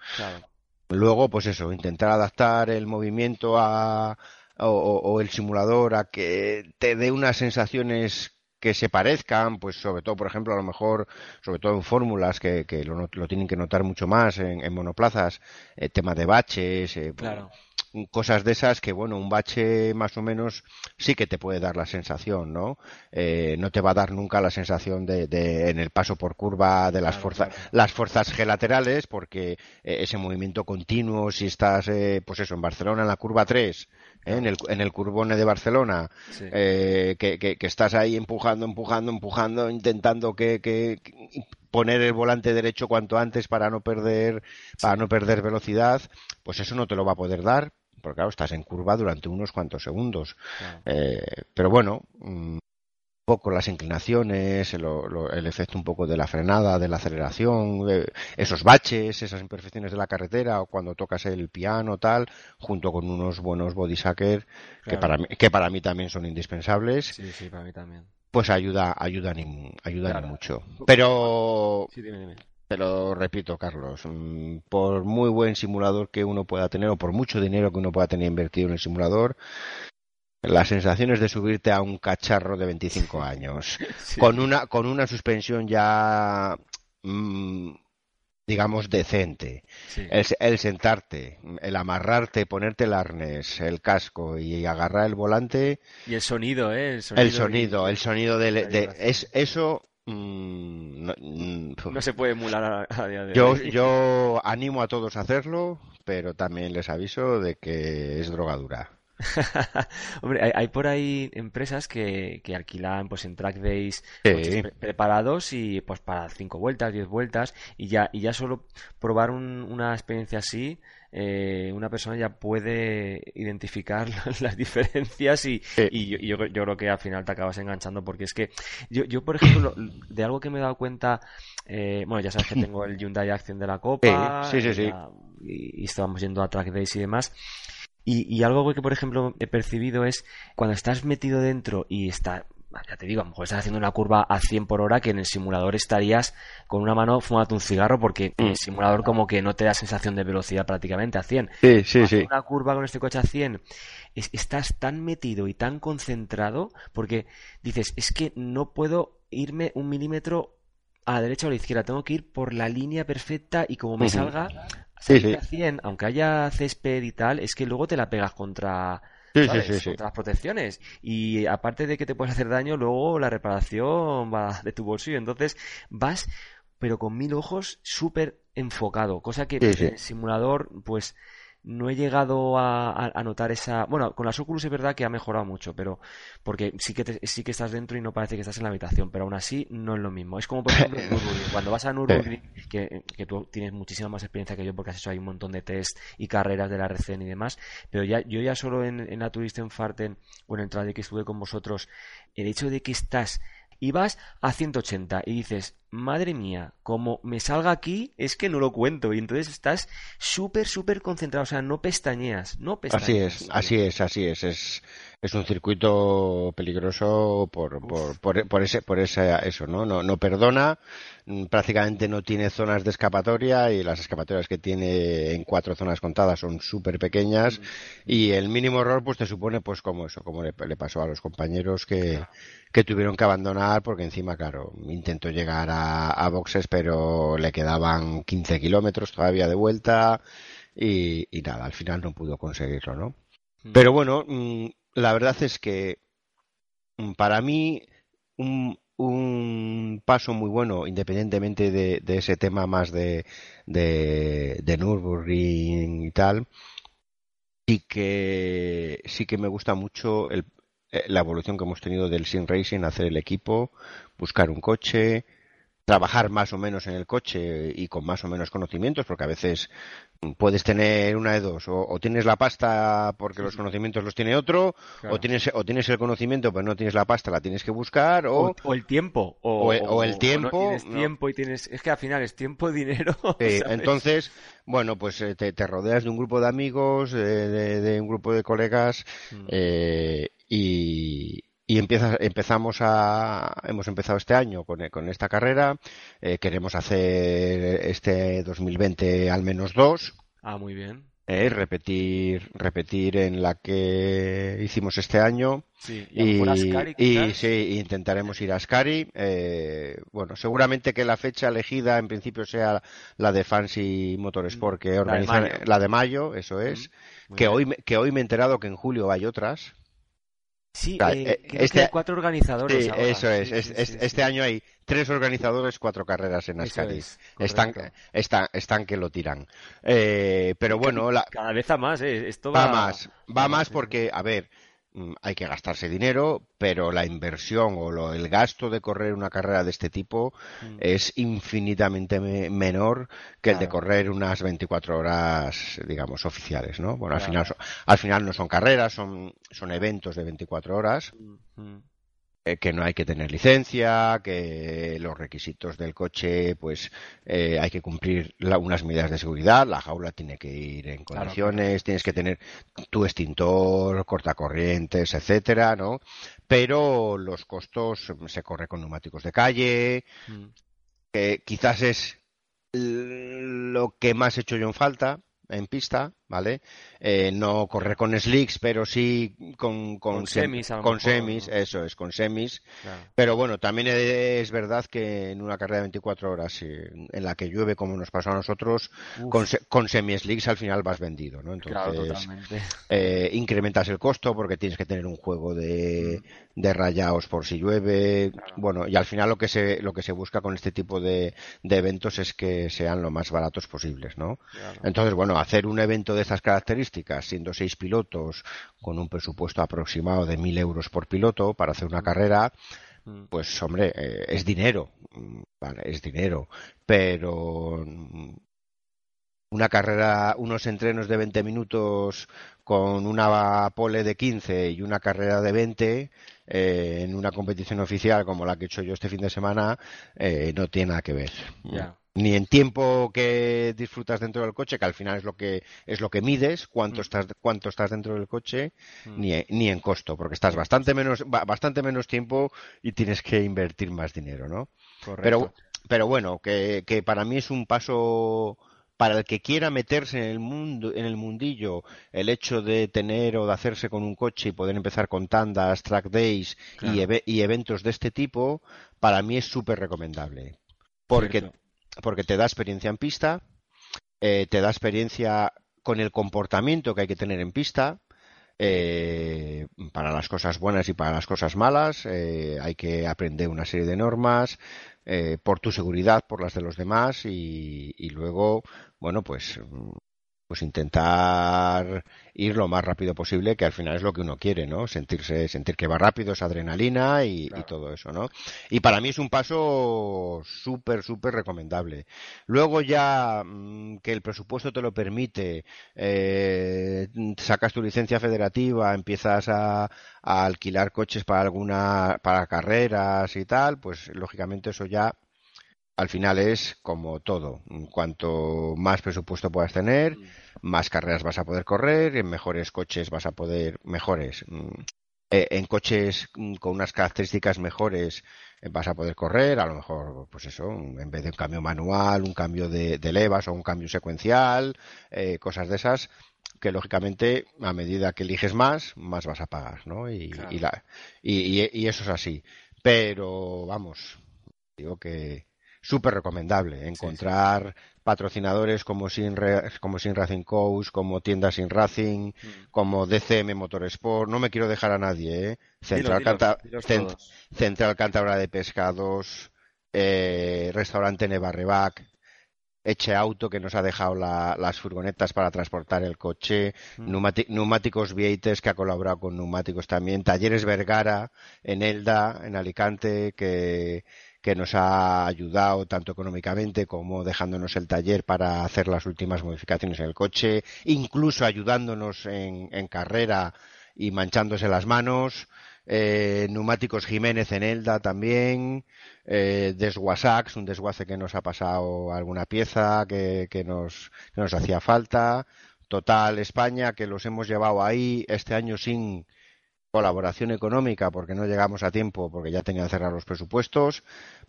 Luego, pues eso, intentar adaptar el movimiento a, o, el simulador a que te dé unas sensaciones que se parezcan, pues sobre todo, por ejemplo, a lo mejor, sobre todo en fórmulas que, que lo, tienen que notar mucho más en, monoplazas, eh, tema de baches, eh, cosas de esas que, bueno, un bache más o menos sí que te puede dar la sensación, ¿no? Eh, no te va a dar nunca la sensación de, de en el paso por curva de las fuerzas, las fuerzas gelaterales, porque ese movimiento continuo, si estás, pues eso, en Barcelona en la curva 3, ¿eh? En, el, en el Curbone de Barcelona, eh, que, que, estás ahí empujando, empujando, empujando, intentando que, que, poner el volante derecho cuanto antes para no perder, para no perder velocidad, pues eso no te lo va a poder dar, porque claro, estás en curva durante unos cuantos segundos. Eh, pero bueno, mm, poco las inclinaciones, el, efecto un poco de la frenada, de la aceleración, esos baches, esas imperfecciones de la carretera o cuando tocas el piano tal, junto con unos buenos body que para mí, que para mí también son indispensables. Sí, sí, para mí también. Pues ayuda, ayudan, ayudan mucho. Pero Te lo repito, Carlos, mm, por muy buen simulador que uno pueda tener o por mucho dinero que uno pueda tener invertido en el simulador, las sensaciones de subirte a un cacharro de 25 años con una con una suspensión ya mm, digamos decente. El, sentarte el amarrarte ponerte el arnés el casco y agarrar el volante. Y el sonido eh el sonido el sonido, de, es eso mm, mm, no, se puede emular a, día de yo, yo animo a todos a hacerlo pero también les aviso de que es drogadura Hombre, hay, hay, por ahí empresas que, que alquilan pues en track days Sí. coches pre- preparados y pues para cinco vueltas, diez vueltas y ya y ya solo probar un- una experiencia así eh, una persona ya puede identificar las diferencias y, Sí. y yo, yo, yo creo que al final te acabas enganchando porque es que yo, yo por ejemplo, lo- de algo que me he dado cuenta, eh, bueno, ya sabes que tengo el Hyundai Accent de la Copa Sí, sí, sí, sí. la- y, y estábamos yendo a track days y demás. Y, y algo que, por ejemplo, he percibido es cuando estás metido dentro y está, ya te digo, a lo mejor estás haciendo una curva a 100 por hora que en el simulador estarías con una mano fumando un cigarro porque en Mm. el simulador como que no te da sensación de velocidad prácticamente a 100. Sí, sí, Hacer sí. una curva con este coche a 100, es- estás tan metido y tan concentrado porque dices, es que no puedo irme un milímetro a la derecha o a la izquierda, tengo que ir por la línea perfecta y como me salga, Sí, sí. a 100, aunque haya césped y tal, es que luego te la pegas contra, sí, ¿sabes? sí, sí. contra las protecciones. Y aparte de que te puedes hacer daño, luego la reparación va de tu bolsillo. Entonces vas, pero con mil ojos, súper enfocado. Cosa que en el simulador, pues no he llegado a, a- a notar esa. Bueno, con las Oculus es verdad que ha mejorado mucho, pero porque sí que te- sí que estás dentro y no parece que estás en la habitación, pero aún así no es lo mismo. Es como por ejemplo Nürburgring. Cuando vas a Nürburgring, que, que tú tienes muchísima más experiencia que yo porque has hecho ahí un montón de test y carreras de la RCN y demás, pero ya yo ya solo en, en la Turista en Farten o en el trail que estuve con vosotros, el hecho de que estás y vas a 180 y dices, madre mía, como me salga aquí, es que no lo cuento. Y entonces estás súper, súper concentrado, o sea, no pestañeas, no Así pestañeas. es, así es, así es. Es, es un circuito peligroso por, por, por, por ese, por ese, eso, ¿no? No, no perdona, mm, prácticamente no tiene zonas de escapatoria y las escapatorias que tiene en cuatro zonas contadas son súper pequeñas y el mínimo error pues te supone pues como eso, como le, le pasó a los compañeros que, que tuvieron que abandonar porque encima, claro, intentó llegar a, a boxes pero le quedaban 15 kilómetros todavía de vuelta y, y nada, al final no pudo conseguirlo, ¿no? Mm. Pero bueno, mm, la verdad es que mm, para mí un, un paso muy bueno, independientemente de, de ese tema más de, de, de Nürburgring y tal, sí que, sí que me gusta mucho el- eh, la evolución que hemos tenido del sim racing, hacer el equipo, buscar un coche, trabajar más o menos en el coche y con más o menos conocimientos, porque a veces puedes tener una de dos, o, o tienes la pasta porque los conocimientos los tiene otro, Claro. o tienes o tienes el conocimiento pero no tienes la pasta, la tienes que buscar, o, O, o el tiempo, o, o el- tiempo, no tienes no. tiempo y tienes. Es que al final es tiempo, dinero. Entonces, bueno, pues eh, te, te rodeas de un grupo de amigos, de, de- de un grupo de colegas Mm. eh, y, y empieza, empezamos a, hemos empezado este año con, eh, con esta carrera. eh, queremos hacer este 2020 al menos dos. Ah, muy bien. eh, repetir, repetir en la que hicimos este año. Sí, y Ascari, y sí, intentaremos ir a Ascari. Eh, bueno, seguramente que la fecha elegida en principio sea la de Fancy Motorsport que organizan mayo. la de mayo, eso es. Muy Que bien. hoy, que hoy me he enterado que en julio hay otras. Sí, eh, eh, creo este- que hay cuatro organizadores Sí, ahora. eso es. Sí, Es- sí, es- sí, este año hay tres organizadores, cuatro carreras en Eso Ascari. es, están, están, están que lo tiran. Eh, pero bueno, la, Cada vez a más, ¿eh? Esto Va va, más, va más porque, a ver, hay que gastarse dinero, pero la inversión o lo- el gasto de correr una carrera de este tipo Mm. es infinitamente me- menor que el de correr unas 24 horas, digamos, oficiales, ¿no? Bueno, al final, al final no son carreras, son, son eventos de 24 horas Mm, mm. Eh, que no hay que tener licencia, que los requisitos del coche, pues eh, hay que cumplir la- unas medidas de seguridad, la jaula tiene que ir en Claro, condiciones, tienes que tener tu extintor, cortacorrientes, etcétera, ¿no? Pero los costos mm, se corre con neumáticos de calle, Mm. que quizás es lo que más he hecho yo en falta en pista, ¿vale? Eh, no correr con slicks, pero sí con, con, Con sem- semis, con mejor, semis, ¿no? eso es, con semis. Claro. Pero bueno, también es verdad que en una carrera de 24 horas eh, en la que llueve como nos pasó a nosotros, Uf. con, con semi-slicks al final vas vendido, ¿no? Claro, Entonces, totalmente. eh, incrementas el costo porque tienes que tener un juego de, de rayados por si llueve. Bueno, y al final lo que se, lo que se busca con este tipo de, de eventos es que sean lo más baratos posibles, ¿no? Entonces, bueno, hacer un evento de estas características, siendo seis pilotos con un presupuesto aproximado de mil euros por piloto para hacer una carrera, pues hombre, eh, es dinero, mm, vale, es dinero, pero mm, una carrera, unos entrenos de 20 minutos con una pole de 15 y una carrera de 20 eh, en una competición oficial como la que he hecho yo este fin de semana, eh, no tiene nada que ver. Ni en tiempo que disfrutas dentro del coche, que al final es lo que es lo que mides, cuánto mm. estás cuánto estás dentro del coche, mm. ni, ni en costo, porque estás bastante menos bastante menos tiempo y tienes que invertir más dinero, ¿no? Pero pero bueno, que, que para mí es un paso para el que quiera meterse en el mundo, en el mundillo, el hecho de tener o de hacerse con un coche y poder empezar con tandas, track days y, eventos de este tipo, para mí es súper recomendable. Porque, porque te da experiencia en pista, eh, te da experiencia con el comportamiento que hay que tener en pista, eh, para las cosas buenas y para las cosas malas. Eh, hay que aprender una serie de normas eh, por tu seguridad, por las de los demás y, y luego, bueno, pues pues intentar ir lo más rápido posible, que al final es lo que uno quiere, ¿no? Sentirse, sentir que va rápido, esa adrenalina y, todo eso, ¿no? Y para mí es un paso súper, súper recomendable. Luego ya mm, que el presupuesto te lo permite, eh, sacas tu licencia federativa, empiezas a, a alquilar coches para alguna, para carreras y tal, pues lógicamente eso ya al final es como todo. Cuanto más presupuesto puedas tener, mm. más carreras vas a poder correr, en mejores coches vas a poder, mejores, mm, eh, en coches mm, con unas características mejores eh, vas a poder correr, a lo mejor, pues eso, en vez de un cambio manual, un cambio de, levas o un cambio secuencial, eh, cosas de esas, que lógicamente a medida que eliges más, más vas a pagar, ¿no? Y, y eso es así. Pero, vamos, digo que, súper recomendable. Encontrar patrocinadores como Sin, como Sin Racing Coach, como Tiendas Sin Racing, mm. como DCM Motorsport. No me quiero dejar a nadie, ¿eh? Central, Central Cántabra de Pescados, eh, Restaurante Nevarrebac, Eche Auto que nos ha dejado las furgonetas para transportar el coche, mm. Neumáticos Vieites que ha colaborado con Neumáticos también, Talleres Vergara en Elda, en Alicante, que, que nos ha ayudado tanto económicamente como dejándonos el taller para hacer las últimas modificaciones en el coche, incluso ayudándonos en, carrera y manchándose las manos. Eh, neumáticos Jiménez en Elda también, eh, Desguasax, un desguace que nos ha pasado alguna pieza que, que, nos, que nos hacía falta. Total España, que los hemos llevado ahí este año sin, colaboración económica porque no llegamos a tiempo porque ya tenían cerrar los presupuestos,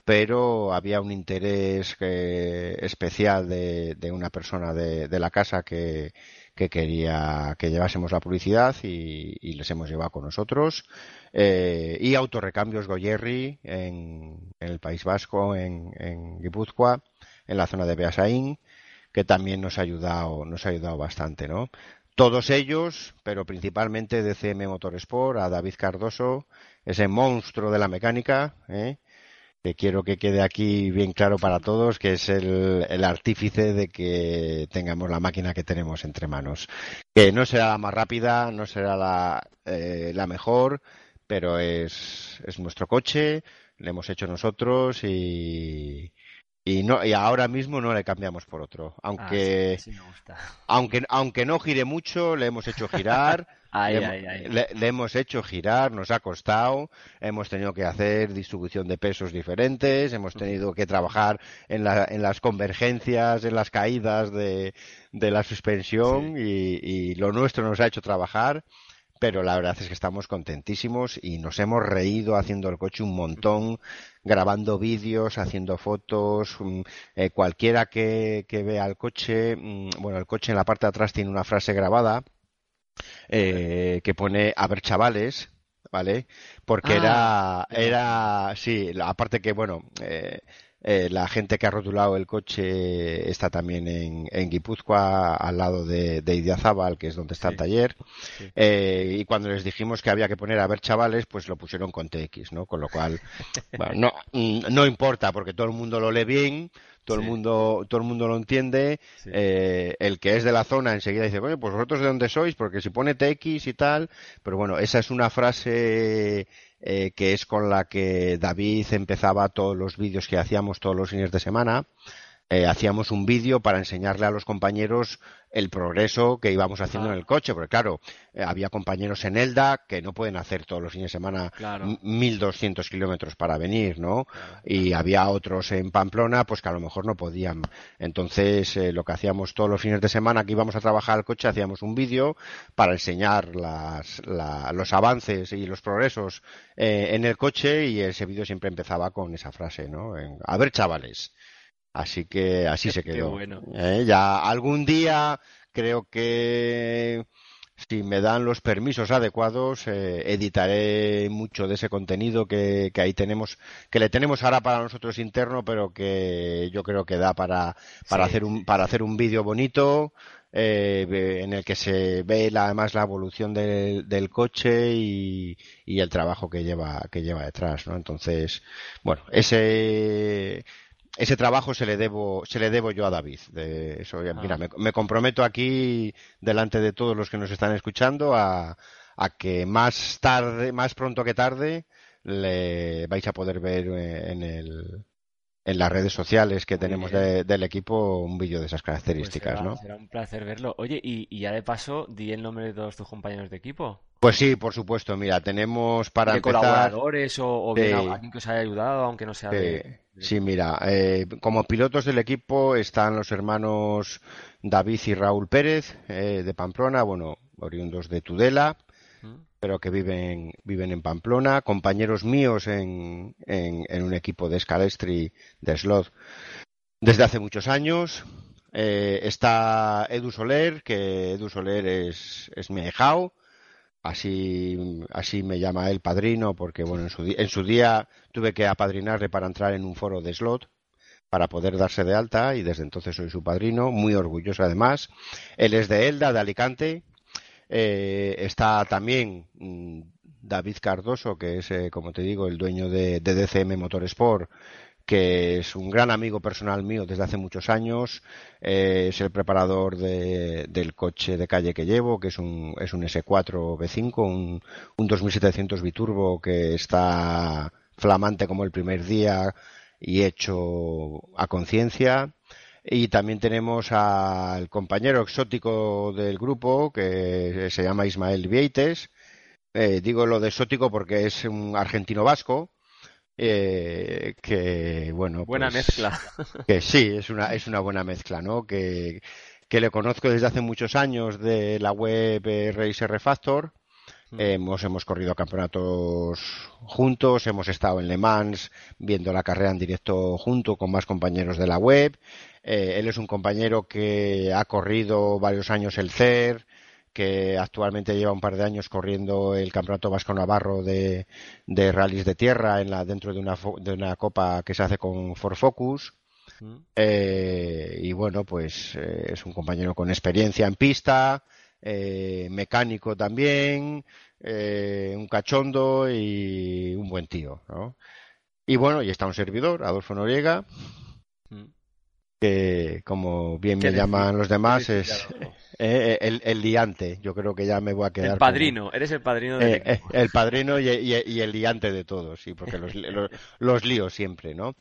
pero había un interés eh, especial de, una persona de, la casa que, quería que llevásemos la publicidad y, les hemos llevado con nosotros. Eh, y Autorecambios Goyerri en, el País Vasco, en, en Guipúzcoa, en la zona de Beasaín que también nos ha ayudado, nos ha ayudado bastante, ¿no? Todos ellos, pero principalmente DCM Motorsport, a David Cardoso, ese monstruo de la mecánica, ¿eh? que quiero que quede aquí bien claro para todos, que es el, artífice de que tengamos la máquina que tenemos entre manos. Que no será la más rápida, no será la, eh, la mejor, pero es, es nuestro coche, lo hemos hecho nosotros y, y no y ahora mismo no le cambiamos por otro. Aunque ah, aunque aunque no gire mucho le hemos hecho girar. Le, hemos hecho girar nos ha costado. Hemos tenido que hacer distribución de pesos diferentes hemos tenido que trabajar en, la, en las convergencias en las caídas de, de la suspensión y, y lo nuestro nos ha hecho trabajar pero la verdad es que estamos contentísimos y nos hemos reído haciendo el coche un montón, grabando vídeos, haciendo fotos. Mm, eh, cualquiera que, vea el coche, mm, bueno, el coche en la parte de atrás tiene una frase grabada eh, que pone a ver chavales, ¿vale? Porque era, ah, era, sí, aparte que, bueno, eh, eh, la gente que ha rotulado el coche está también en, en Guipúzcoa, al lado de, de Idiazábal, que es donde está el taller. Eh, y cuando les dijimos que había que poner a ver chavales, pues lo pusieron con TX, ¿no? Con lo cual, no, no importa, porque todo el mundo lo lee bien, todo el mundo, todo el mundo lo entiende. Sí. Eh, el que es de la zona enseguida dice, bueno, pues vosotros de dónde sois, porque si pone TX y tal, pero bueno, esa es una frase eh, que es con la que David empezaba todos los vídeos que hacíamos todos los fines de semana. Eh, hacíamos un vídeo para enseñarle a los compañeros el progreso que íbamos haciendo Ah. en el coche, porque claro, eh, había compañeros en Elda que no pueden hacer todos los fines de semana Claro. m- 1200 kilómetros para venir, ¿no? Y había otros en Pamplona, pues que a lo mejor no podían. Entonces, eh, lo que hacíamos todos los fines de semana que íbamos a trabajar al coche, hacíamos un vídeo para enseñar las, la- los avances y los progresos eh, en el coche y ese vídeo siempre empezaba con esa frase, ¿no? En, a ver, chavales. Así que así se quedó. bueno. Eh, ya algún día creo que si me dan los permisos adecuados, eh, editaré mucho de ese contenido que, que ahí tenemos, que le tenemos ahora para nosotros interno, pero que yo creo que da para, para Sí, hacer un, para hacer un vídeo bonito, eh, en el que se ve la- además la evolución del, del coche y, y el trabajo que lleva, que lleva detrás, ¿no? Entonces, bueno, ese, ese trabajo se le debo, se le debo yo a David. De eso, ya- mira, Ah. me, me comprometo aquí delante de todos los que nos están escuchando a, a que más tarde, más pronto que tarde, le vais a poder ver eh, en el en las redes sociales que tenemos de- del equipo un vídeo de esas Pues características, será, ¿no? será un placer verlo. Oye, y, y ya de paso, di el nombre de todos tus compañeros de equipo. Pues sí, por supuesto. Mira, tenemos para de empezar. colaboradores o, o bien alguien que os haya ayudado, aunque no sea de... sí, mira, eh, como pilotos del equipo están los hermanos David y Raúl Pérez eh, de Pamplona, bueno, oriundos de Tudela. Pero que viven, viven en Pamplona, compañeros míos en, en, un equipo de Scalestri de Slot desde hace muchos años. Eh, está Edu Soler, que Edu Soler es, es mi ahijao, así, así me llama él padrino, porque bueno, en su, en su día tuve que apadrinarle para entrar en un foro de slot para poder darse de alta y desde entonces soy su padrino, muy orgulloso además. Él es de Elda, de Alicante. Eh, está también mm, David Cardoso, que es, eh, como te digo, el dueño de, de DCM Motorsport, que es un gran amigo personal mío desde hace muchos años. Eh, es el preparador de- del coche de calle que llevo, que es un, es un S4 V5, un, un 2700 biturbo que está flamante como el primer día y hecho a conciencia. Y también tenemos al compañero exótico del grupo, que se llama Ismael Vieites. Eh, digo lo de exótico porque es un argentino vasco. eh, que bueno Buena pues, mezcla. que sí es una es una buena mezcla no que, que le conozco desde hace muchos años de la web eh, Racer Refactor Mm. hemos hemos corrido campeonatos juntos hemos estado en Le Mans viendo la carrera en directo junto con más compañeros de la web Eh, él es un compañero que ha corrido varios años el CER que actualmente lleva un par de años corriendo el Campeonato Vasco Navarro de, de rallies de tierra en la, dentro de una, de una copa que se hace con Ford Focus. Eh, y bueno, pues eh, es un compañero con experiencia en pista, eh, mecánico también, eh, un cachondo y un buen tío, ¿no? Y bueno, y está un servidor, Adolfo Noriega. Que como bien ¿Qué me decir? llaman los ¿Qué demás es Adolfo? eh, el, el liante. Yo creo que ya me voy a quedar El como- padrino, eres el padrino del eh, eh, equipo. el padrino y, y- y el liante de todos, sí, porque los, los, los lío siempre, ¿no?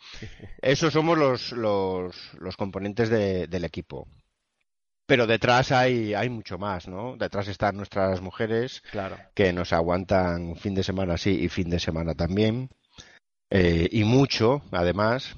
Esos somos los, los, los componentes de- del equipo. Pero detrás hay, hay mucho más, ¿no? Detrás están nuestras mujeres Claro. que nos aguantan fin de semana sí y fin de semana también. Eh, y mucho, además.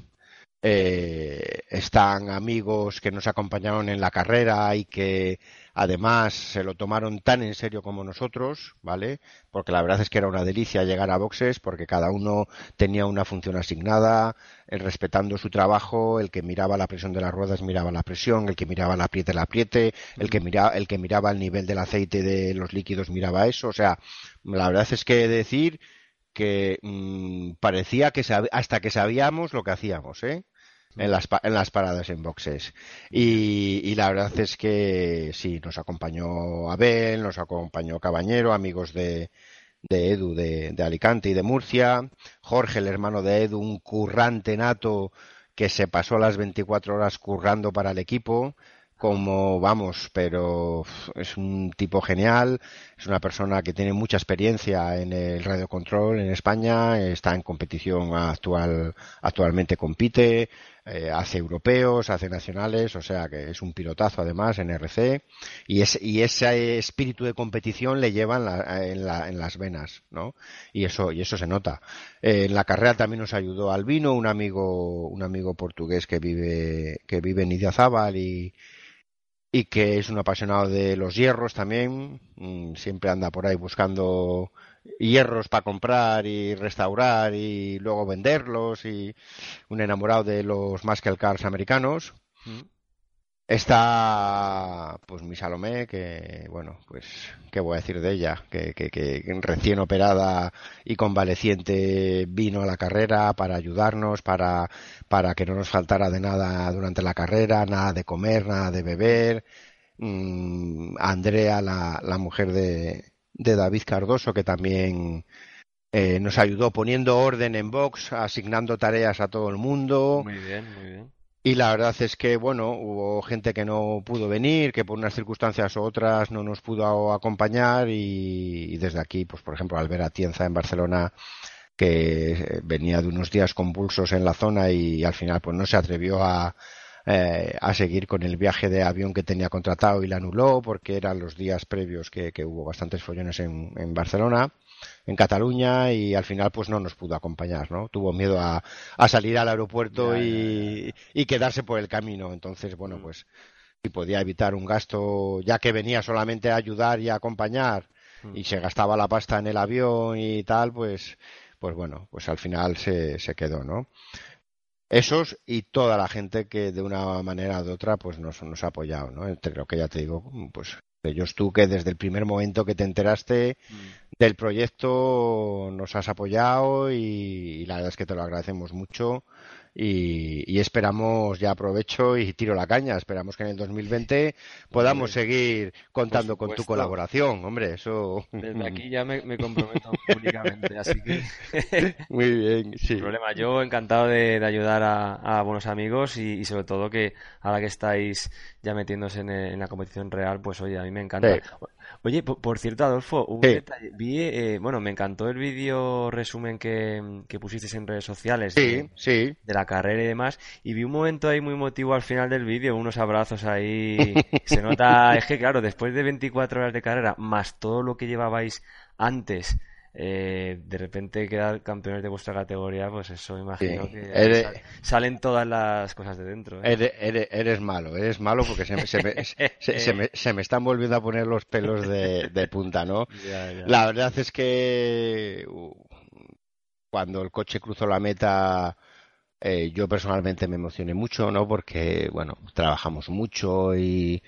Eh, están amigos que nos acompañaron en la carrera y que además se lo tomaron tan en serio como nosotros, ¿vale? Porque la verdad es que era una delicia llegar a boxes porque cada uno tenía una función asignada, eh, respetando su trabajo, el que miraba la presión de las ruedas miraba la presión, el que miraba el apriete el apriete, el que miraba el que miraba el nivel del aceite de los líquidos miraba eso, o sea, la verdad es que decir que mm, parecía que hasta que sabíamos lo que hacíamos, ¿eh? En las, en las paradas en boxes. Y, y la verdad es que sí, nos acompañó Abel, nos acompañó Cabañero, amigos de, de Edu de, de Alicante y de Murcia, Jorge, el hermano de Edu, un currante nato que se pasó las 24 horas currando para el equipo, como vamos, pero es un tipo genial, es una persona que tiene mucha experiencia en el radio control en España, está en competición actual, actualmente compite, eh, hace europeos, hace nacionales, o sea que es un pilotazo además en RC y, y ese espíritu de competición le lleva en, las venas, ¿no? Y eso, y eso se nota. Eh, en la carrera también nos ayudó Albino, un amigo, un amigo portugués que vive, que vive en Idiazábal y, y que es un apasionado de los hierros también. Mm, siempre anda por ahí buscando hierros para comprar y restaurar y luego venderlos y un enamorado de los muscle cars americanos. Mm. Está, pues, mi Salomé, que, bueno, pues, ¿qué voy a decir de ella? Que, que, que, recién operada y convaleciente vino a la carrera para ayudarnos, para, para que no nos faltara de nada durante la carrera, nada de comer, nada de beber. Mm, Andrea, la, la mujer de, de David Cardoso, que también eh, nos ayudó poniendo orden en box, asignando tareas a todo el mundo. Muy bien, muy bien. Y la verdad es que, bueno, hubo gente que no pudo venir, que por unas circunstancias u otras no nos pudo acompañar y, desde aquí, pues por ejemplo, Albert Atienza en Barcelona, que venía de unos días convulsos en la zona y al final pues no se atrevió a, eh, a seguir con el viaje de avión que tenía contratado y la anuló porque eran los días previos que, hubo bastantes follones en, en Barcelona en Cataluña y al final pues no nos pudo acompañar, ¿no? Tuvo miedo a, salir al aeropuerto y, quedarse por el camino. Entonces, bueno, mm. pues si podía evitar un gasto, ya que venía solamente a ayudar y a acompañar mm. y se gastaba la pasta en el avión y tal, pues, pues bueno, pues al final se, se quedó, ¿no? Esos y toda la gente que de una manera o de otra pues nos, nos ha apoyado, ¿no? Entre lo que ya te digo, pues ellos tú que desde el primer momento que te enteraste mm. del proyecto nos has apoyado y, la verdad es que te lo agradecemos mucho y, esperamos, ya aprovecho y tiro la caña, esperamos que en el 2020 podamos seguir contando con tu colaboración, hombre, eso... Desde aquí ya me, comprometo públicamente, así que... Muy bien, sí. Sin problema, yo encantado de, ayudar a, buenos amigos y, sobre todo que ahora que estáis ya metiéndose en, la competición real, pues oye, a mí me encanta. Oye, por, cierto, Adolfo, un detalle. Vi, eh, bueno, me encantó el vídeo resumen que, que pusiste en redes sociales de, de, la carrera y demás, y vi un momento ahí muy emotivo al final del vídeo, unos abrazos ahí. Se nota, es que claro, después de 24 horas de carrera, más todo lo que llevabais antes eh, de repente quedar campeones de vuestra categoría, pues eso imagino que salen todas las cosas de dentro. ¿eh? Eres, malo, eres malo porque se me, se, me, se, me, están volviendo a poner los pelos de, punta, ¿no? La verdad es que uh, cuando el coche cruzó la meta, eh, yo personalmente me emocioné mucho, ¿no? Porque, bueno, trabajamos mucho y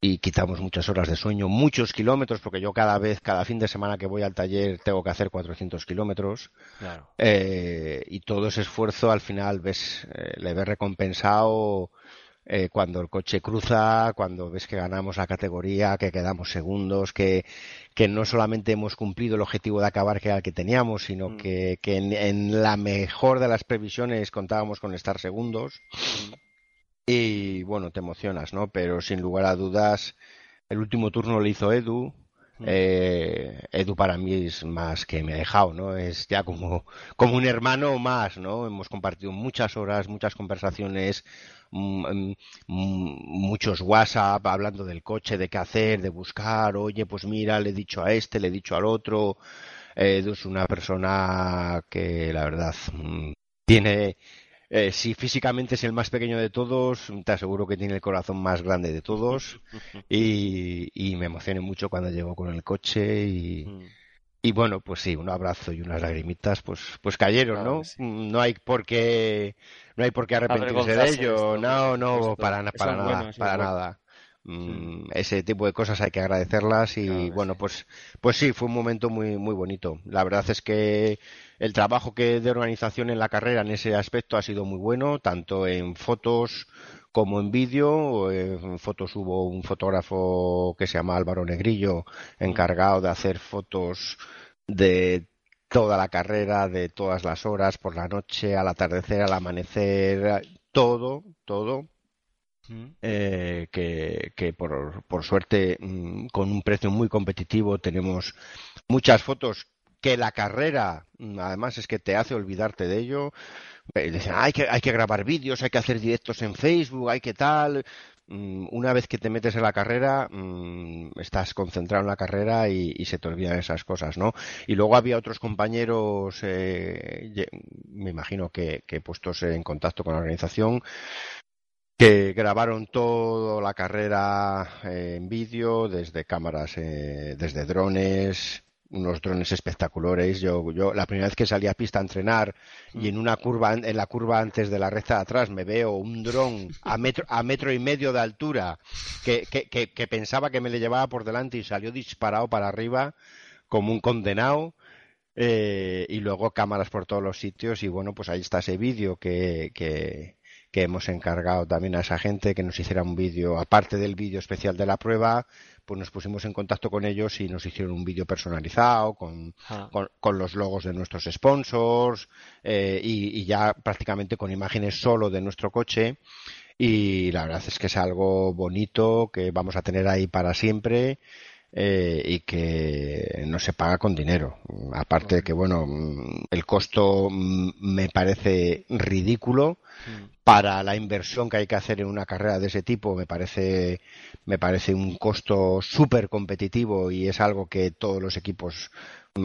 y quitamos muchas horas de sueño, muchos kilómetros, porque yo cada vez, cada fin de semana que voy al taller tengo que hacer 400 kilómetros. Eh, y todo ese esfuerzo al final ves, eh, le ves recompensado eh, cuando el coche cruza, cuando ves que ganamos la categoría, que quedamos segundos, que, que no solamente hemos cumplido el objetivo de acabar que era el que teníamos, sino mm. que, que en, la mejor de las previsiones contábamos con estar segundos. Mm. Y bueno, te emocionas, ¿no? Pero sin lugar a dudas, el último turno lo hizo Edu. Mm. Eh, Edu para mí es más que me ha dejado, ¿no? Es ya como, como un hermano más, ¿no? Hemos compartido muchas horas, muchas conversaciones, mm, mm, muchos WhatsApp hablando del coche, de qué hacer, de buscar, oye, pues mira, le he dicho a este, le he dicho al otro. Edu es una persona que la verdad tiene eh, si físicamente es el más pequeño de todos, te aseguro que tiene el corazón más grande de todos. Y, me emocioné mucho cuando llegó con el coche y, y bueno, pues sí, un abrazo y unas lagrimitas, pues, pues cayeron, ¿no? No hay por qué, no hay por qué arrepentirse de ello, no, no, para, para nada, para nada. Mm, ese tipo de cosas hay que agradecerlas y bueno, pues, pues sí, fue un momento muy, muy bonito. La verdad es que el trabajo que de organización en la carrera en ese aspecto ha sido muy bueno, tanto en fotos como en vídeo. En fotos hubo un fotógrafo que se llama Álvaro Negrillo, encargado de hacer fotos de toda la carrera, de todas las horas, por la noche, al atardecer, al amanecer, todo, todo. Eh, que, que por, por, suerte mm, con un precio muy competitivo tenemos muchas fotos que la carrera mm, además es que te hace olvidarte de ello eh, dicen hay que hay que grabar vídeos hay que hacer directos en Facebook hay que tal Mm, una vez que te metes en la carrera, mm, estás concentrado en la carrera y, se te olvidan esas cosas, ¿no? Y luego había otros compañeros, eh, me imagino que, puestos en contacto con la organización, que grabaron toda la carrera en vídeo, desde cámaras, eh, desde drones, unos drones espectaculares. Yo, yo la primera vez que salí a pista a entrenar y en una curva, en la curva antes de la recta de atrás, me veo un dron a metro, a metro y medio de altura que, que, que, pensaba que me le llevaba por delante y salió disparado para arriba como un condenado. Eh, y luego cámaras por todos los sitios y bueno, pues ahí está ese vídeo que, que, que hemos encargado también a esa gente que nos hiciera un vídeo, aparte del vídeo especial de la prueba, pues nos pusimos en contacto con ellos y nos hicieron un vídeo personalizado con, ah. con, los logos de nuestros sponsors eh, y, ya prácticamente con imágenes solo de nuestro coche. Y la verdad es que es algo bonito que vamos a tener ahí para siempre. Eh, y que no se paga con dinero. Aparte de que, bueno, el costo me parece ridículo mm para la inversión que hay que hacer en una carrera de ese tipo me parece me parece un costo súper competitivo y es algo que todos los equipos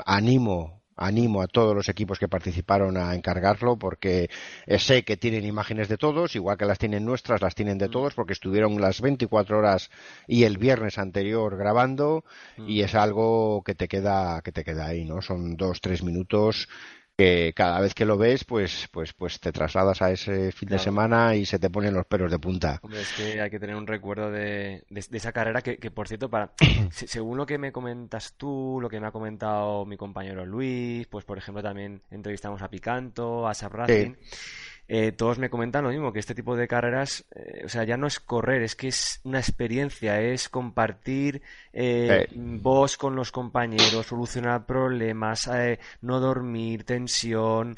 animo animo a todos los equipos que participaron a encargarlo porque sé que tienen imágenes de todos, igual que las tienen nuestras, las tienen de mm. todos porque estuvieron las 24 horas y el viernes anterior grabando y mm. es algo que te queda que te queda ahí, ¿no? Son dos, tres minutos que cada vez que lo ves, pues, pues, pues te trasladas a ese fin de semana y se te ponen los pelos de punta. Hombre, es que hay que tener un recuerdo de, de, esa carrera que, que, por cierto, para según lo que me comentas tú, lo que me ha comentado mi compañero Luis, pues por ejemplo también entrevistamos a Picanto, a Sabracin. Eh, todos me comentan lo mismo, que este tipo de carreras, eh, o sea, ya no es correr, es que es una experiencia, es compartir eh, vos con los compañeros, solucionar problemas, no dormir, tensión,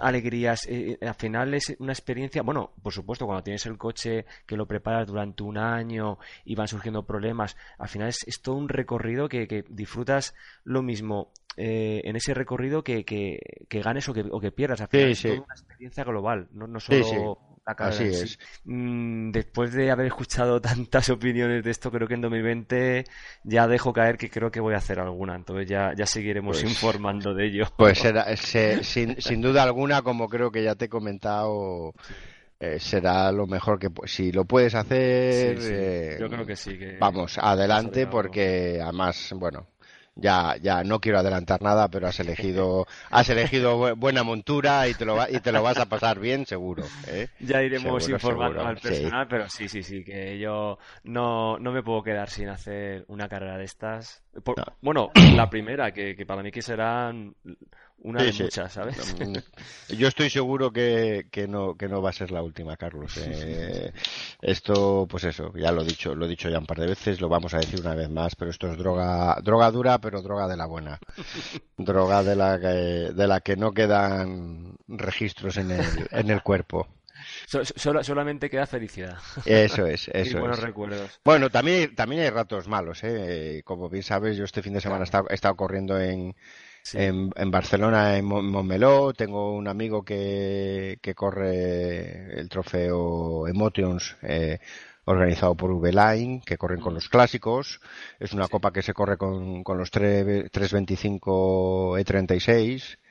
alegrías. al final es una experiencia, bueno, por supuesto, cuando tienes el coche que lo preparas durante un año y van surgiendo problemas, al final es, todo un recorrido que, que disfrutas lo mismo eh, en ese recorrido que, que, ganes o que, o que pierdas. Al final es toda una experiencia global, no, no solo la carrera. Así es. Mm, después de haber escuchado tantas opiniones de esto, creo que en 2020 ya dejo caer que creo que voy a hacer alguna. Entonces ya, ya seguiremos pues informando de ello. Pues será, sin, sin duda alguna, como creo que ya te he comentado. Eh, será lo mejor que si lo puedes hacer eh, yo creo que sí vamos adelante porque además bueno ya, ya no quiero adelantar nada, pero has elegido, has elegido buena montura y te lo, y te lo vas a pasar bien, seguro. ¿eh? Ya iremos informando al personal, pero sí, sí, sí, que yo no, no me puedo quedar sin hacer una carrera de estas. Bueno, la primera, que, que para mí que serán una de muchas, ¿sabes? Yo estoy seguro que, que, no, que no va a ser la última, Carlos. Eh, esto, pues eso, ya lo he dicho, lo he dicho ya un par de veces, lo vamos a decir una vez más, pero esto es droga, droga dura, pero droga de la buena. droga de la que, de la que no quedan registros en el, en el cuerpo. solamente queda felicidad. Eso es, eso y buenos recuerdos. Bueno, también, también hay ratos malos, ¿eh? Como bien sabes, yo este fin de semana he estado corriendo en, en, Barcelona, en Montmeló, tengo un amigo que, que corre el trofeo Emotions eh, organizado por V-Line, que corren con mm. los clásicos. Es una copa que se corre con, con los 325 E36 Mm.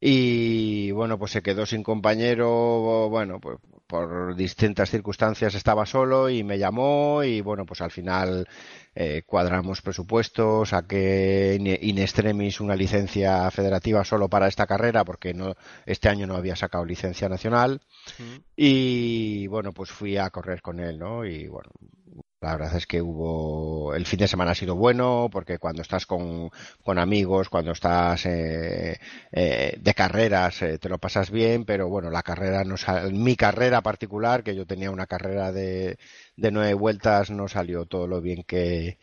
Y bueno, pues se quedó sin compañero, bueno, pues por distintas circunstancias estaba solo y me llamó y bueno, pues al final eh, cuadramos presupuestos, saqué in extremis una licencia federativa solo para esta carrera porque no este año no había sacado licencia nacional. Y bueno, pues fui a correr con él, ¿no? Y bueno, la verdad es que hubo. El fin de semana ha sido bueno porque cuando estás con, con amigos, cuando estás eh, eh, de carreras, eh, te lo pasas bien, pero bueno, la carrera no Mi carrera particular, que yo tenía una carrera de, de nueve vueltas, no salió todo lo bien que,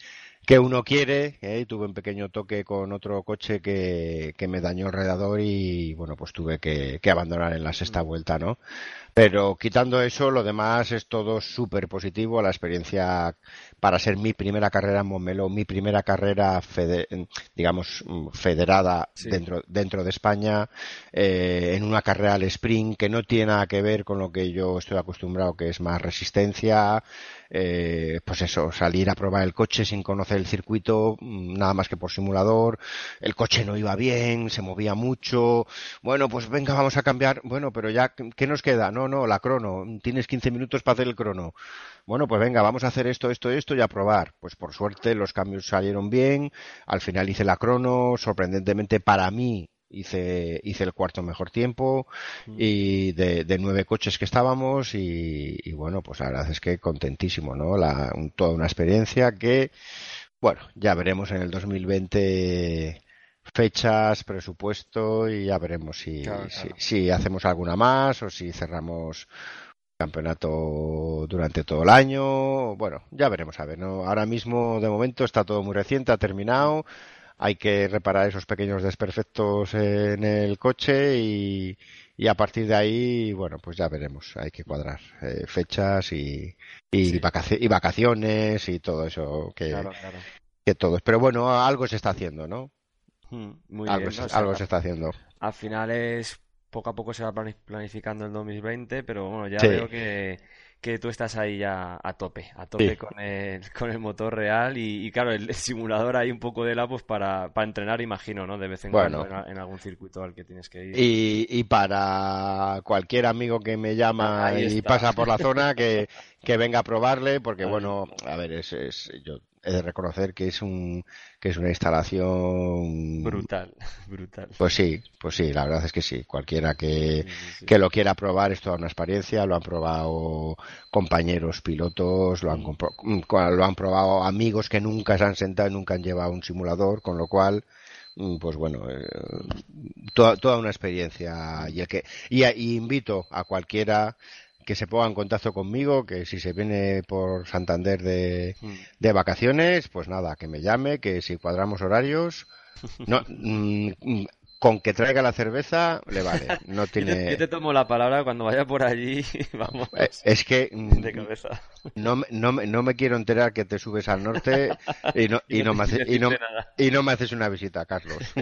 que uno quiere. ¿eh? Tuve un pequeño toque con otro coche que, que me dañó el redador y bueno, pues tuve que, que abandonar en la sexta Mm. vuelta, ¿no? Pero quitando eso, lo demás es todo súper positivo. La experiencia para ser mi primera carrera en Montmeló, mi primera carrera, fede- digamos, mm, federada Sí. dentro, dentro de España, eh, en una carrera al sprint que no tiene nada que ver con lo que yo estoy acostumbrado, que es más resistencia, eh, pues eso, salir a probar el coche sin conocer el circuito, mm, nada más que por simulador, el coche no iba bien, se movía mucho, bueno, pues venga, vamos a cambiar, bueno, pero ya, ¿qué nos queda? No, no, la crono, tienes 15 minutos para hacer el crono. Bueno, pues venga, vamos a hacer esto, esto, esto y a probar. Pues por suerte los cambios salieron bien, al final hice la crono, sorprendentemente para mí hice, hice el cuarto mejor tiempo y de, de nueve coches que estábamos y, y bueno, pues la verdad es que contentísimo, ¿no? La, un- toda una experiencia que, bueno, ya veremos en el 2020 fechas, presupuesto y ya veremos si, Claro, si, claro. si hacemos alguna más o si cerramos campeonato durante todo el año. Bueno, ya veremos a ver, ¿no? Ahora mismo, de momento, está todo muy reciente, ha terminado. Hay que reparar esos pequeños desperfectos en el coche y, y a partir de ahí, bueno, pues ya veremos. Hay que cuadrar eh, fechas y, y, Sí. vacaci- y vacaciones y todo eso que, Claro, claro. que todo. Pero bueno, algo se está haciendo, ¿no? Mm, Muy algo bien, se, ¿no? O sea, algo se está haciendo. Al final es poco a poco se va plani- planificando el 2020, pero bueno, ya Sí. veo que, que tú estás ahí ya a tope, a tope Sí. con el, con el motor real y, y claro, el, simulador hay un poco de la pues para, para entrenar, imagino, ¿no? De vez en Bueno. cuando en, algún circuito al que tienes que ir. Y, y para cualquier amigo que me llama Ahí y pasa por la zona, que, que venga a probarle, porque Ahí bueno, a ver, es, es- yo he de reconocer que es un que es una instalación Brutal, brutal. Pues sí, pues sí, la verdad es que sí. Cualquiera que, Sí, sí, sí. que lo quiera probar es toda una experiencia. Lo han probado compañeros pilotos, lo han, compro- mm, lo han probado amigos que nunca se han sentado y nunca han llevado un simulador, con lo cual, mm, pues bueno, eh, toda, toda una experiencia. Y, el que, y, y invito a cualquiera que se ponga en contacto conmigo, que si se viene por Santander de, Mm. de vacaciones, pues nada, que me llame, que si cuadramos horarios, no, mm, con que traiga la cerveza le vale, no te, yo tiene. te tomo la palabra cuando vaya por allí, vamos, Eh, Es que mm, de cabeza. no, no, me- no me quiero enterar que te subes al norte y no, y no me, hace- y no, decirte nada. y no me haces una visita, Carlos.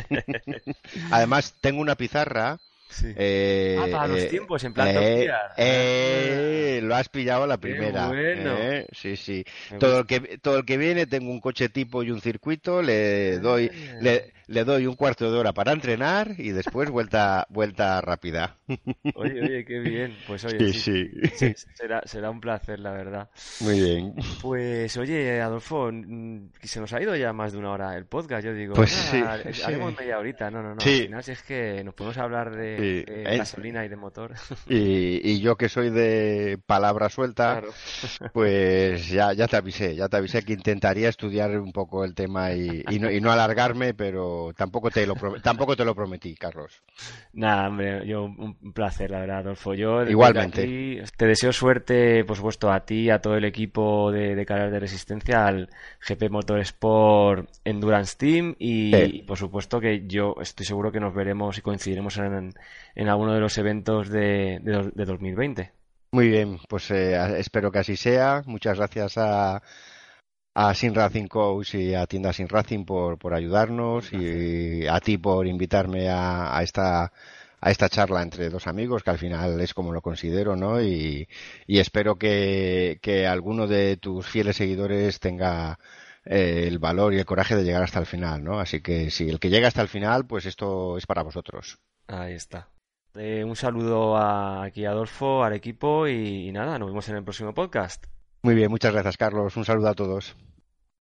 Además, tengo una pizarra. Sí. eh, Ah, para los eh, tiempos, en plan eh, eh, lo has pillado a la Qué primera. bueno. eh, sí, sí. Todo el que todo el que viene tengo un coche tipo y un circuito, le doy Ah. le, le doy un cuarto de hora para entrenar y después vuelta vuelta rápida. Oye, oye, qué bien. Pues oye, Sí, sí, sí. sí, será, será un placer, la verdad. Muy bien. Pues oye, Adolfo, se nos ha ido ya más de una hora el podcast. Yo digo, Pues "Nada, sí, eh, sí. haremos media horita. No, no, no. Sí. Al final, si es que nos podemos hablar de, Sí. de Eh, gasolina y de motor. Y, y yo que soy de palabra suelta, Claro. pues ya, ya te avisé, ya te avisé que intentaría estudiar un poco el tema y, y no, y no alargarme, pero tampoco te lo tampoco te lo prometí, Carlos. Nada, hombre, yo un placer, la verdad, Adolfo. Yo Igualmente. aquí te deseo suerte, por supuesto, a ti, a todo el equipo de, de carreras de resistencia, al GP Motorsport Endurance Team y, Sí. y, por supuesto que yo estoy seguro que nos veremos y coincidiremos en, en alguno de los eventos de, de, dos- de 2020. Muy bien, pues eh, espero que así sea. Muchas gracias a, a Sin Racing Coach y a Tienda Sin Racing por, por ayudarnos y a ti por invitarme a, a esta a esta charla entre dos amigos, que al final es como lo considero, ¿no? Y, y espero que, que alguno de tus fieles seguidores tenga eh, el valor y el coraje de llegar hasta el final, ¿no? Así que si el que llega hasta el final, pues esto es para vosotros. Ahí está. Eh, un saludo aquí a Adolfo, al equipo y nada, nos vemos en el próximo podcast. Muy bien, muchas gracias, Carlos. Un saludo a todos.